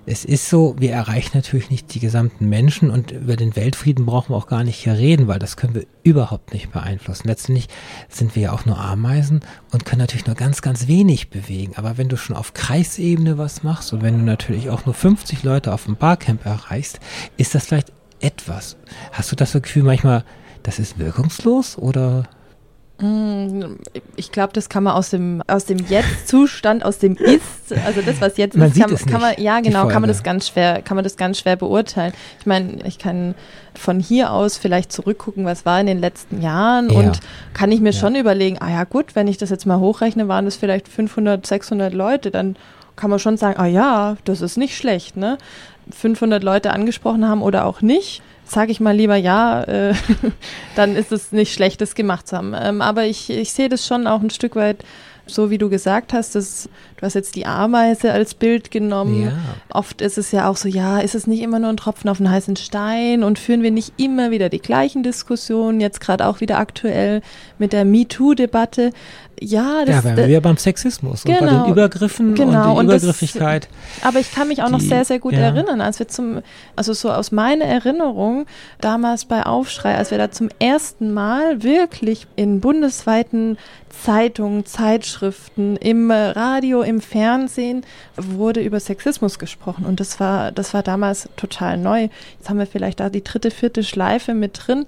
es ist so, wir erreichen natürlich nicht die gesamten Menschen und über den Weltfrieden brauchen wir auch gar nicht hier reden, weil das können wir überhaupt nicht beeinflussen. Letztendlich sind wir ja auch nur Ameisen und können natürlich nur ganz, ganz wenig bewegen. Aber wenn du schon auf Kreisebene was machst und wenn du natürlich auch nur 50 Leute auf dem Barcamp erreichst, ist das vielleicht etwas. Hast du das Gefühl manchmal, das ist wirkungslos oder ich glaube, das kann man aus dem, aus dem Jetzt-Zustand, aus dem Ist, also das, was jetzt man ist, kann, kann man, ja genau, kann man das ganz schwer, kann man das ganz schwer beurteilen. Ich meine, ich kann von hier aus vielleicht zurückgucken, was war in den letzten Jahren ja. und kann ich mir ja. schon überlegen, ah ja gut, wenn ich das jetzt mal hochrechne, waren das vielleicht 500, 600 Leute, dann kann man schon sagen, ah ja, das ist nicht schlecht, ne? 500 Leute angesprochen haben oder auch nicht sage ich mal lieber ja, äh, dann ist es nicht schlechtes gemacht zu haben. Ähm, aber ich, ich sehe das schon auch ein Stück weit so wie du gesagt hast, dass, du hast jetzt die Ameise als Bild genommen. Ja. Oft ist es ja auch so, ja, ist es nicht immer nur ein Tropfen auf einen heißen Stein und führen wir nicht immer wieder die gleichen Diskussionen, jetzt gerade auch wieder aktuell mit der MeToo-Debatte. Ja, das, ja, wir ja beim Sexismus genau, und bei den genau. Übergriffen genau, und der Übergriffigkeit. Das, aber ich kann mich auch die, noch sehr, sehr gut ja. erinnern, als wir zum, also so aus meiner Erinnerung, damals bei Aufschrei, als wir da zum ersten Mal wirklich in bundesweiten Zeitungen, Zeitschriften, im Radio, im Fernsehen wurde über Sexismus gesprochen und das war, das war damals total neu. Jetzt haben wir vielleicht da die dritte, vierte Schleife mit drin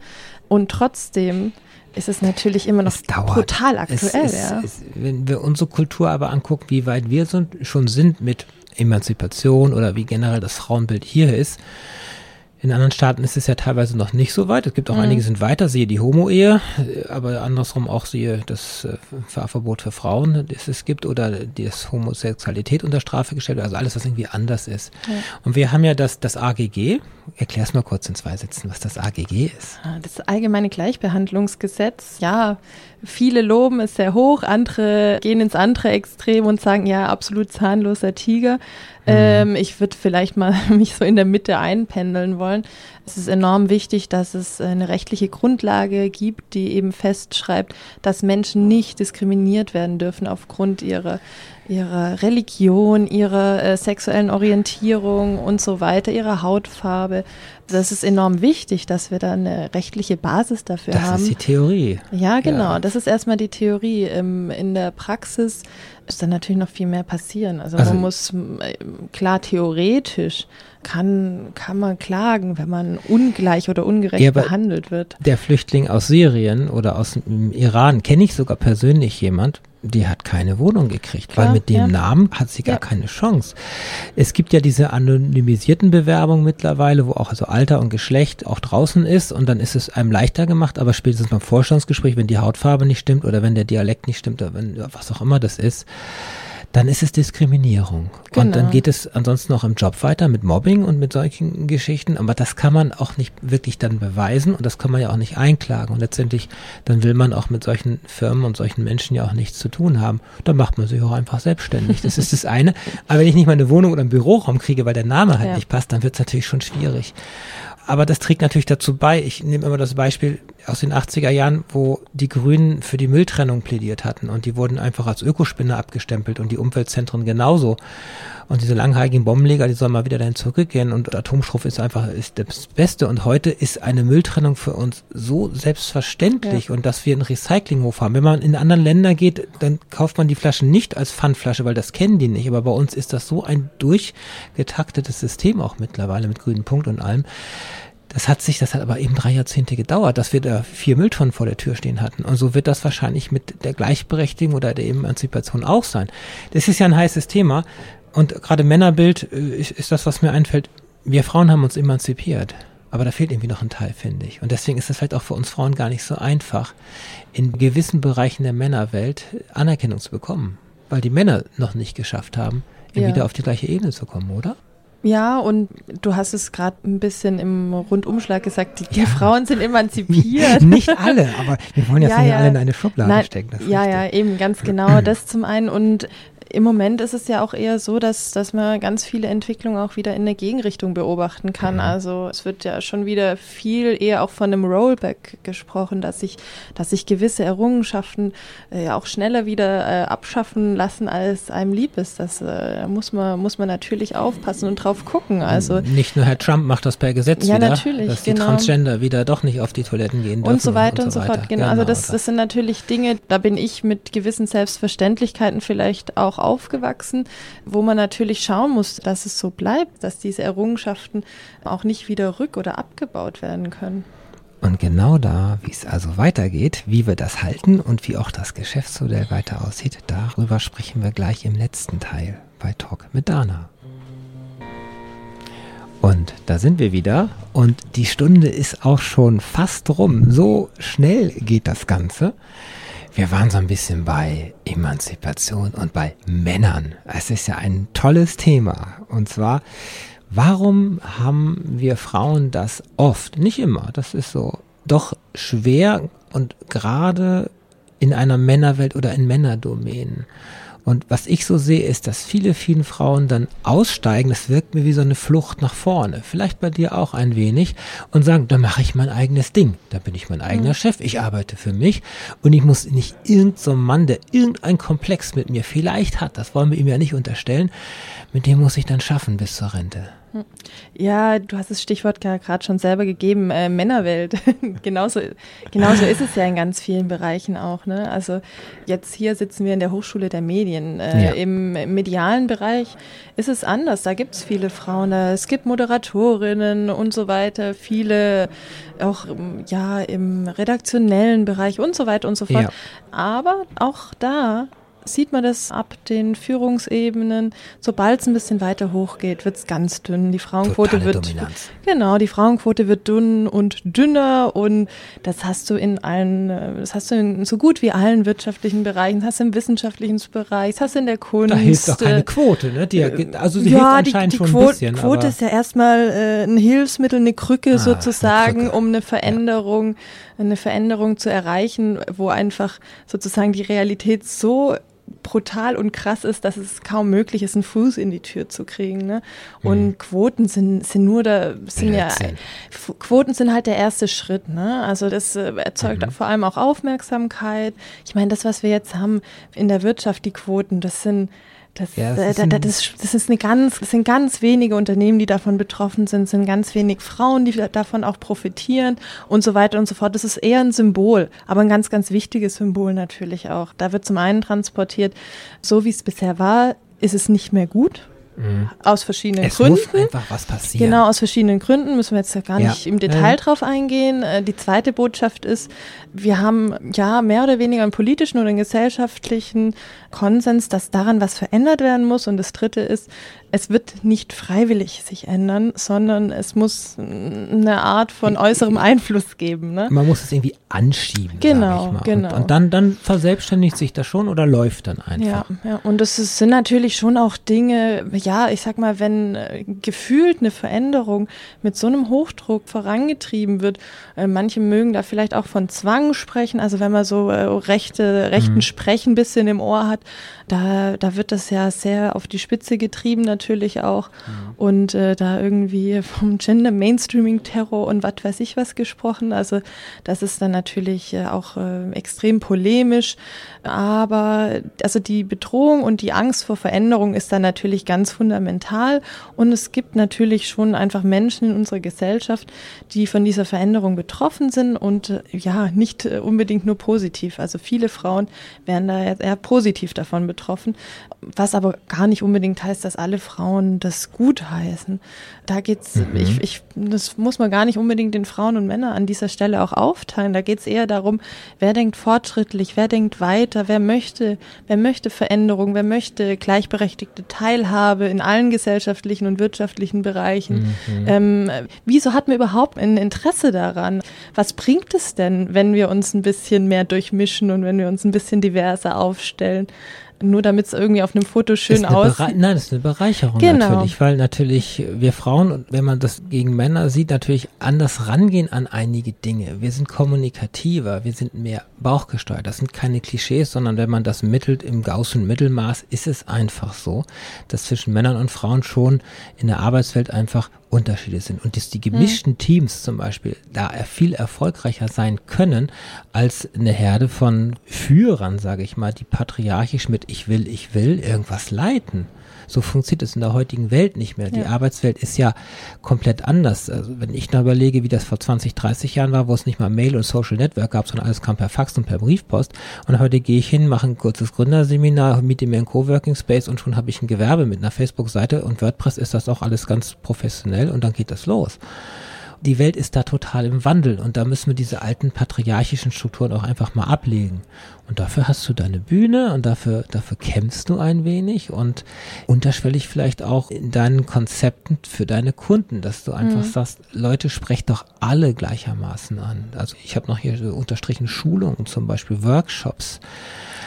und trotzdem ist es natürlich immer noch brutal aktuell. Es, ja. es, wenn wir unsere Kultur aber angucken, wie weit wir schon sind mit Emanzipation oder wie generell das Frauenbild hier ist, in anderen Staaten ist es ja teilweise noch nicht so weit. Es gibt auch mhm. einige, sind weiter, siehe die Homo-Ehe, aber andersrum auch siehe das äh, Fahrverbot für Frauen, das es gibt, oder das Homosexualität unter Strafe gestellt also alles, was irgendwie anders ist. Ja. Und wir haben ja das, das AGG. Erklär es mal kurz in zwei Sätzen, was das AGG ist. Ah, das Allgemeine Gleichbehandlungsgesetz, ja, viele loben es sehr hoch, andere gehen ins andere Extrem und sagen, ja, absolut zahnloser Tiger. Mhm. Ähm, ich würde vielleicht mal mich so in der Mitte einpendeln wollen. Es ist enorm wichtig, dass es eine rechtliche Grundlage gibt, die eben festschreibt, dass Menschen nicht diskriminiert werden dürfen aufgrund ihrer ihrer Religion, ihrer äh, sexuellen Orientierung und so weiter, ihrer Hautfarbe. Das ist enorm wichtig, dass wir da eine rechtliche Basis dafür das haben. Das ist die Theorie. Ja, genau. Ja. Das ist erstmal die Theorie. Ähm, in der Praxis ist dann natürlich noch viel mehr passieren. Also, also man muss äh, klar theoretisch kann, kann man klagen, wenn man ungleich oder ungerecht ja, behandelt wird. Der Flüchtling aus Syrien oder aus dem Iran kenne ich sogar persönlich jemand, die hat keine Wohnung gekriegt, Klar, weil mit dem ja. Namen hat sie gar ja. keine Chance. Es gibt ja diese anonymisierten Bewerbungen mittlerweile, wo auch also Alter und Geschlecht auch draußen ist und dann ist es einem leichter gemacht, aber spätestens beim Vorstellungsgespräch, wenn die Hautfarbe nicht stimmt oder wenn der Dialekt nicht stimmt oder wenn was auch immer das ist, dann ist es Diskriminierung. Genau. Und dann genau. geht es ansonsten auch im Job weiter mit Mobbing und mit solchen Geschichten. Aber das kann man auch nicht wirklich dann beweisen und das kann man ja auch nicht einklagen. Und letztendlich, dann will man auch mit solchen Firmen und solchen Menschen ja auch nichts zu tun haben. Dann macht man sich auch einfach selbstständig. Das ist das eine. Aber wenn ich nicht mal eine Wohnung oder einen Büroraum kriege, weil der Name halt ja. nicht passt, dann wird es natürlich schon schwierig. Aber das trägt natürlich dazu bei. Ich nehme immer das Beispiel aus den 80er Jahren, wo die Grünen für die Mülltrennung plädiert hatten und die wurden einfach als Ökospinner abgestempelt und die Umweltzentren genauso. Und diese langhaarigen Bombenleger, die sollen mal wieder dahin zurückgehen und Atomschruf ist einfach ist das Beste. Und heute ist eine Mülltrennung für uns so selbstverständlich ja. und dass wir einen Recyclinghof haben. Wenn man in andere Länder geht, dann kauft man die Flaschen nicht als Pfandflasche, weil das kennen die nicht. Aber bei uns ist das so ein durchgetaktetes System auch mittlerweile mit grünen Punkt und allem. Das hat sich, das hat aber eben drei Jahrzehnte gedauert, dass wir da vier Mülltonnen vor der Tür stehen hatten. Und so wird das wahrscheinlich mit der Gleichberechtigung oder der Emanzipation auch sein. Das ist ja ein heißes Thema. Und gerade Männerbild äh, ist, ist das, was mir einfällt. Wir Frauen haben uns emanzipiert. Aber da fehlt irgendwie noch ein Teil, finde ich. Und deswegen ist es vielleicht auch für uns Frauen gar nicht so einfach, in gewissen Bereichen der Männerwelt Anerkennung zu bekommen. Weil die Männer noch nicht geschafft haben, ja. wieder auf die gleiche Ebene zu kommen, oder? Ja, und du hast es gerade ein bisschen im Rundumschlag gesagt, die, ja. Frauen sind emanzipiert. Nicht alle, aber wir wollen jetzt ja, nicht ja. alle in eine Schublade Nein, stecken. ja, richtig. ja, eben ganz genau. Das zum einen. Und im Moment ist es ja auch eher so, dass, dass man ganz viele Entwicklungen auch wieder in der Gegenrichtung beobachten kann. Mhm. Also es wird ja schon wieder viel eher auch von einem Rollback gesprochen, dass sich, dass sich gewisse Errungenschaften äh, auch schneller wieder äh, abschaffen lassen, als einem lieb ist. Das äh, muss man, muss man natürlich aufpassen und drauf gucken. Also nicht nur Herr Trump macht das per Gesetz ja, wieder, natürlich, dass die genau. Transgender wieder doch nicht auf die Toiletten gehen dürfen und so weiter und so, und so fort. Genau. Also genau. Also das, das sind natürlich Dinge, da bin ich mit gewissen Selbstverständlichkeiten vielleicht auch aufgewachsen, wo man natürlich schauen muss, dass es so bleibt, dass diese Errungenschaften auch nicht wieder rück- oder abgebaut werden können. Und genau da, wie es also weitergeht, wie wir das halten und wie auch das Geschäftsmodell weiter aussieht, darüber sprechen wir gleich im letzten Teil bei Talk mit Dana. Und da sind wir wieder und die Stunde ist auch schon fast rum. So schnell geht das Ganze. Wir waren so ein bisschen bei Emanzipation und bei Männern. Es ist ja ein tolles Thema. Und zwar, warum haben wir Frauen das oft, nicht immer, das ist so, doch schwer und gerade in einer Männerwelt oder in Männerdomänen? Und was ich so sehe, ist, dass viele, viele Frauen dann aussteigen. Das wirkt mir wie so eine Flucht nach vorne. Vielleicht bei dir auch ein wenig. Und sagen, da mache ich mein eigenes Ding. Da bin ich mein eigener mhm. Chef. Ich arbeite für mich. Und ich muss nicht irgendein so Mann, der irgendein Komplex mit mir vielleicht hat, das wollen wir ihm ja nicht unterstellen, mit dem muss ich dann schaffen bis zur Rente. Ja, du hast das Stichwort gerade schon selber gegeben, äh, Männerwelt. genauso, genauso ist es ja in ganz vielen Bereichen auch. Ne? Also jetzt hier sitzen wir in der Hochschule der Medien. Äh, ja. im, medialen Bereich ist es anders. Da gibt es viele Frauen, es gibt Moderatorinnen und so weiter, viele auch ja im redaktionellen Bereich und so weiter und so fort. Ja. Aber auch da sieht man das ab den Führungsebenen. Sobald es ein bisschen weiter hochgeht, wird es ganz dünn. Die Frauenquote Totale wird Dominanz. genau, die Frauenquote wird dünn und dünner und das hast du in allen, das hast du in so gut wie allen wirtschaftlichen Bereichen, das hast du im wissenschaftlichen Bereich, das hast du in der Kunst. Da hilft doch keine Quote, ne? Die, also sie ja, hilft anscheinend die, die schon Quote, ein bisschen. Quote ist ja erstmal äh, ein Hilfsmittel, eine Krücke ah, sozusagen, eine Krücke. um eine Veränderung, ja. eine Veränderung zu erreichen, wo einfach sozusagen die Realität so brutal und krass ist, dass es kaum möglich ist, einen Fuß in die Tür zu kriegen. Ne? Und mhm. Quoten sind, sind nur da, sind ja, Quoten sind halt der erste Schritt. Ne? Also das äh, erzeugt mhm. vor allem auch Aufmerksamkeit. Ich meine, das, was wir jetzt haben in der Wirtschaft, die Quoten, das sind das, ja, das, äh, das, das, ist eine ganz, das sind ganz wenige Unternehmen, die davon betroffen sind, sind ganz wenig Frauen, die davon auch profitieren und so weiter und so fort. Das ist eher ein Symbol, aber ein ganz, ganz wichtiges Symbol natürlich auch. Da wird zum einen transportiert, so wie es bisher war, ist es nicht mehr gut. Mhm. Aus verschiedenen es Gründen. Muss einfach was passieren. Genau, aus verschiedenen Gründen müssen wir jetzt ja gar ja. nicht im Detail mhm. drauf eingehen. Äh, die zweite Botschaft ist, wir haben ja mehr oder weniger einen politischen oder einen gesellschaftlichen Konsens, dass daran was verändert werden muss. Und das dritte ist, es wird nicht freiwillig sich ändern, sondern es muss eine Art von äußerem Einfluss geben. Ne? Man muss es irgendwie anschieben. Genau, genau. Und, und, dann, dann verselbstständigt sich das schon oder läuft dann einfach. Ja, ja. und es sind natürlich schon auch Dinge, ja, ich sag mal, wenn äh, gefühlt eine Veränderung mit so einem Hochdruck vorangetrieben wird, äh, manche mögen da vielleicht auch von Zwang sprechen, also wenn man so äh, rechte, rechten mhm. Sprechen ein bisschen im Ohr hat, da, da wird das ja sehr auf die Spitze getrieben natürlich auch. Mhm. Und äh, da irgendwie vom Gender Mainstreaming Terror und was weiß ich was gesprochen. Also das ist dann natürlich äh, auch äh, extrem polemisch. Aber also die Bedrohung und die Angst vor Veränderung ist dann natürlich ganz fundamental. Und es gibt natürlich schon einfach Menschen in unserer Gesellschaft, die von dieser Veränderung betroffen sind und äh, ja, nicht äh, unbedingt nur positiv. Also viele Frauen werden da eher positiv davon betroffen betroffen, was aber gar nicht unbedingt heißt, dass alle Frauen das gut heißen. Da geht's, mhm. ich, ich, das muss man gar nicht unbedingt den Frauen und Männern an dieser Stelle auch aufteilen. Da geht es eher darum, wer denkt fortschrittlich, wer denkt weiter, wer möchte, wer möchte Veränderung, wer möchte gleichberechtigte Teilhabe in allen gesellschaftlichen und wirtschaftlichen Bereichen. Mhm. Ähm, wieso hat man überhaupt ein Interesse daran? Was bringt es denn, wenn wir uns ein bisschen mehr durchmischen und wenn wir uns ein bisschen diverser aufstellen? Nur damit es irgendwie auf einem Foto schön aussieht. Nein, das ist eine Bereicherung genau. natürlich, weil natürlich wir Frauen, wenn man das gegen Männer sieht, natürlich anders rangehen an einige Dinge. Wir sind kommunikativer, wir sind mehr bauchgesteuert. Das sind keine Klischees, sondern wenn man das mittelt im Gaußschen Mittelmaß, ist es einfach so, dass zwischen Männern und Frauen schon in der Arbeitswelt einfach Unterschiede sind und dass die gemischten mhm. Teams zum Beispiel da viel erfolgreicher sein können als eine Herde von Führern, sage ich mal, die patriarchisch mit ich will, ich will irgendwas leiten. So funktioniert es in der heutigen Welt nicht mehr. Die ja. Arbeitswelt ist ja komplett anders. Also wenn ich da überlege, wie das vor 20, 30 Jahren war, wo es nicht mal Mail und Social Network gab, sondern alles kam per Fax und per Briefpost. Und heute gehe ich hin, mache ein kurzes Gründerseminar, miete mir einen Coworking Space und schon habe ich ein Gewerbe mit einer Facebook-Seite und WordPress ist das auch alles ganz professionell und dann geht das los die Welt ist da total im Wandel und da müssen wir diese alten patriarchischen Strukturen auch einfach mal ablegen. Und dafür hast du deine Bühne und dafür, dafür kämpfst du ein wenig und unterschwellig vielleicht auch in deinen Konzepten für deine Kunden, dass du einfach mhm. sagst, Leute, sprecht doch alle gleichermaßen an. Also ich habe noch hier so unterstrichen Schulungen, zum Beispiel Workshops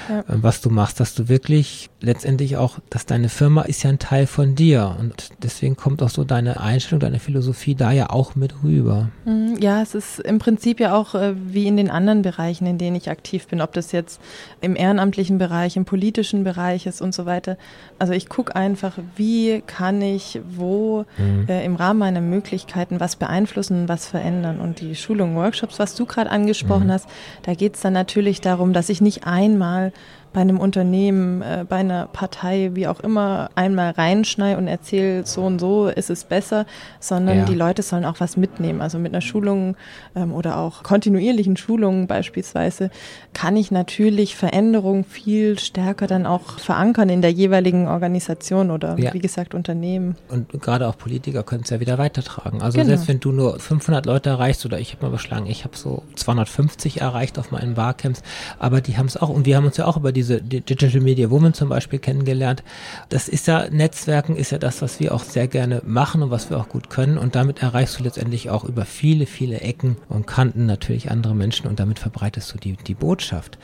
ja. Ähm, was du machst, dass du wirklich letztendlich auch, dass deine Firma ist ja ein Teil von dir und deswegen kommt auch so deine Einstellung, deine Philosophie da ja auch mit rüber. Mhm, ja, es ist im Prinzip ja auch äh, wie in den anderen Bereichen, in denen ich aktiv bin, ob das jetzt im ehrenamtlichen Bereich, im politischen Bereich ist und so weiter. Also ich gucke einfach, wie kann ich wo mhm. äh, im Rahmen meiner Möglichkeiten was beeinflussen, was verändern. Und die Schulungen, Workshops, was du gerade angesprochen mhm. hast, da geht es dann natürlich darum, dass ich nicht einmal bei einem Unternehmen, äh, bei einer Partei, wie auch immer, einmal reinschneide und erzähle, so und so ist es besser, sondern Ja. die Leute sollen auch was mitnehmen. Also mit einer Schulung ähm, oder auch kontinuierlichen Schulungen beispielsweise kann ich natürlich Veränderungen viel stärker dann auch verankern in der jeweiligen Organisation oder Ja. wie gesagt Unternehmen. Und gerade auch Politiker können es ja wieder weitertragen. Also Genau. selbst wenn du nur 500 Leute erreichst oder ich habe mal beschlagen, ich habe so 250 erreicht auf meinen Barcamps, aber die haben es auch und wir haben uns ja auch über diese Di- Digital Media Woman zum Beispiel kennengelernt. Das ist ja, Netzwerken ist ja das, was wir auch sehr gerne machen und was wir auch gut können und damit erreichst du letztendlich auch über viele, viele Ecken und Kanten natürlich andere Menschen und damit verbreitest du die, die Botschaft.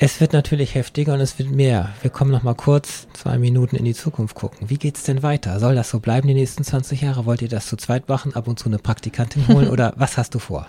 Es wird natürlich heftiger und es wird mehr. Wir kommen noch mal kurz zwei Minuten in die Zukunft gucken. Wie geht's denn weiter? Soll das so bleiben die nächsten 20 Jahre? Wollt ihr das zu zweit machen, ab und zu eine Praktikantin holen oder was hast du vor?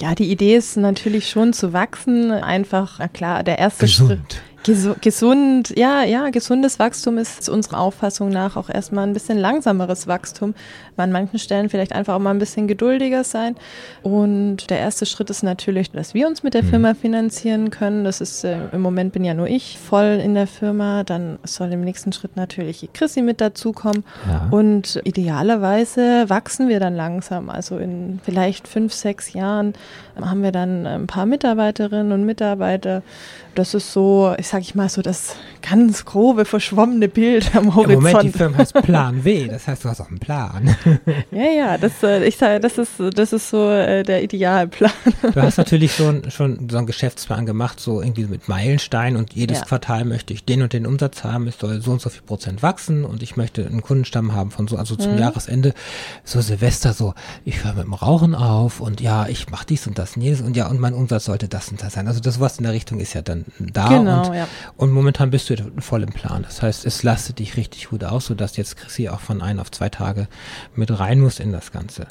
Ja, die Idee ist natürlich schon zu wachsen. Einfach, na klar, der erste Schritt. Gesu gesund, ja, ja, gesundes Wachstum ist unserer Auffassung nach auch erstmal ein bisschen langsameres Wachstum. An manchen Stellen vielleicht einfach auch mal ein bisschen geduldiger sein. Und der erste Schritt ist natürlich, dass wir uns mit der Firma finanzieren können. Das ist, äh, im Moment bin ja nur ich voll in der Firma. Dann soll im nächsten Schritt natürlich die Chrissy mit dazukommen. Ja. Und idealerweise wachsen wir dann langsam. Also in vielleicht fünf, sechs Jahren haben wir dann ein paar Mitarbeiterinnen und Mitarbeiter. Das ist so, ich sage ich mal, so das ganz grobe, verschwommene Bild am Horizont. Moment, die Firma heißt Plan W, das heißt, du hast auch einen Plan. ja, ja, das, äh, ich sage, das ist, das ist so äh, der Idealplan. Du hast natürlich schon, schon so einen Geschäftsplan gemacht, so irgendwie mit Meilenstein und jedes Ja. Quartal möchte ich den und den Umsatz haben, es soll so und so viel Prozent wachsen und ich möchte einen Kundenstamm haben von so, also zum Jahresende, so Silvester, so, ich höre mit dem Rauchen auf und ja, ich mache dies und das und jenes und ja, und mein Umsatz sollte das und das sein. Also das was in der Richtung ist ja dann da Genau, und, ja. und momentan bist du voll im Plan. Das heißt, es lastet dich richtig gut aus, sodass jetzt Chrissy auch von ein auf zwei Tage mit rein muss in das Ganze.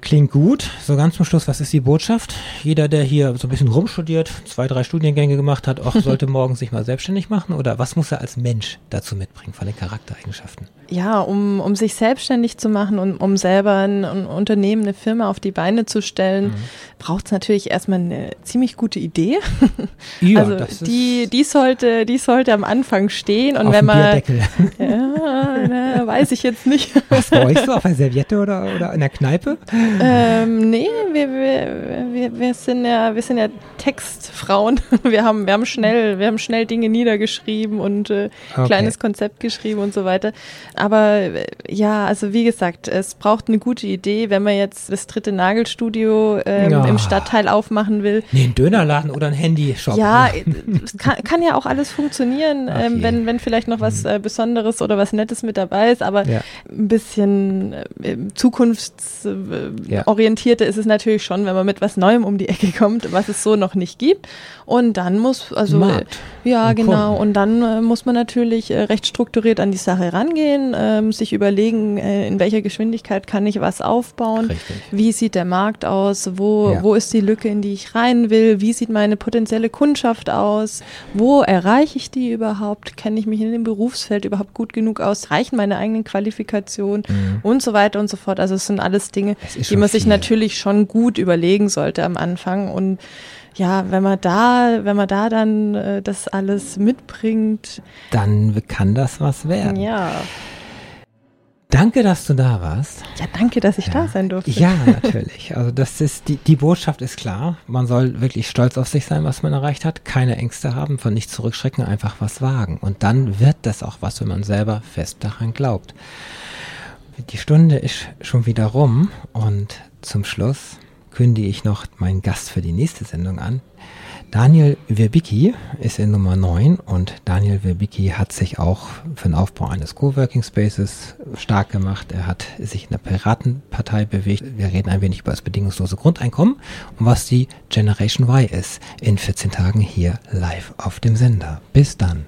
Klingt gut. So ganz zum Schluss, was ist die Botschaft? Jeder, der hier so ein bisschen rumstudiert, zwei, drei Studiengänge gemacht hat, auch sollte morgen sich mal selbstständig machen? Oder was muss er als Mensch dazu mitbringen von den Charaktereigenschaften? Ja, um, um sich selbstständig zu machen und um selber ein, ein Unternehmen, eine Firma auf die Beine zu stellen, Mhm. braucht es natürlich erstmal eine ziemlich gute Idee. Ja, also das ist die, die sollte, die sollte am Anfang stehen und auf wenn man ja, na, weiß ich jetzt nicht. Was bei euch so? Auf der Serviette oder, oder in der Kneipe? Ähm, nee, wir, wir, wir, wir sind ja, wir sind ja Textfrauen. Wir haben, wir haben schnell, wir haben schnell Dinge niedergeschrieben und äh, Okay. kleines Konzept geschrieben und so weiter. Aber äh, ja, also wie gesagt, es braucht eine gute Idee, wenn man jetzt das dritte Nagelstudio ähm, Ja. im Stadtteil aufmachen will. Nee, ein Dönerladen oder ein Handyshop. Ja, äh, es kann, kann ja auch alles funktionieren, je. ähm, wenn, wenn vielleicht noch was äh, Besonderes oder was Nettes mit dabei ist, aber Ja. ein bisschen äh, zukunftsorientierter Ja. orientierter ist es natürlich schon, wenn man mit was Neuem um die Ecke kommt, was es so noch nicht gibt. Und dann muss, also Markt äh, ja und genau, Kunden. und dann äh, muss man natürlich äh, recht strukturiert an die Sache rangehen, ähm, sich überlegen, äh, in welcher Geschwindigkeit kann ich was aufbauen. Richtig. Wie sieht der Markt aus? Wo, Ja. wo ist die Lücke, in die ich rein will? Wie sieht meine potenzielle Kundschaft aus? Wo erreiche ich die überhaupt? Kenne ich mich in dem Berufsfeld überhaupt gut genug aus? Reichen meine eigenen Qualifikationen? Und so weiter und so fort. Also es sind alles Dinge, Mhm. Die man sich natürlich schon gut überlegen sollte am Anfang. Und ja, wenn man da, wenn man da dann äh, das alles mitbringt, Dann kann das was werden. ja. Danke, dass du da warst. Ja, danke, dass ich da sein durfte. Ja, natürlich. Also das ist die, die Botschaft ist klar. Man soll wirklich stolz auf sich sein, was man erreicht hat. Keine Ängste haben, von nichts zurückschrecken, einfach was wagen. Und dann wird das auch was, wenn man selber fest daran glaubt. Die Stunde ist schon wieder rum und zum Schluss kündige ich noch meinen Gast für die nächste Sendung an. Daniel Wirbicki ist in Nummer 9 und Daniel Wirbicki hat sich auch für den Aufbau eines Coworking Spaces stark gemacht. Er hat sich in der Piratenpartei bewegt. Wir reden ein wenig über das bedingungslose Grundeinkommen und was die Generation Y ist in 14 Tagen hier live auf dem Sender. Bis dann.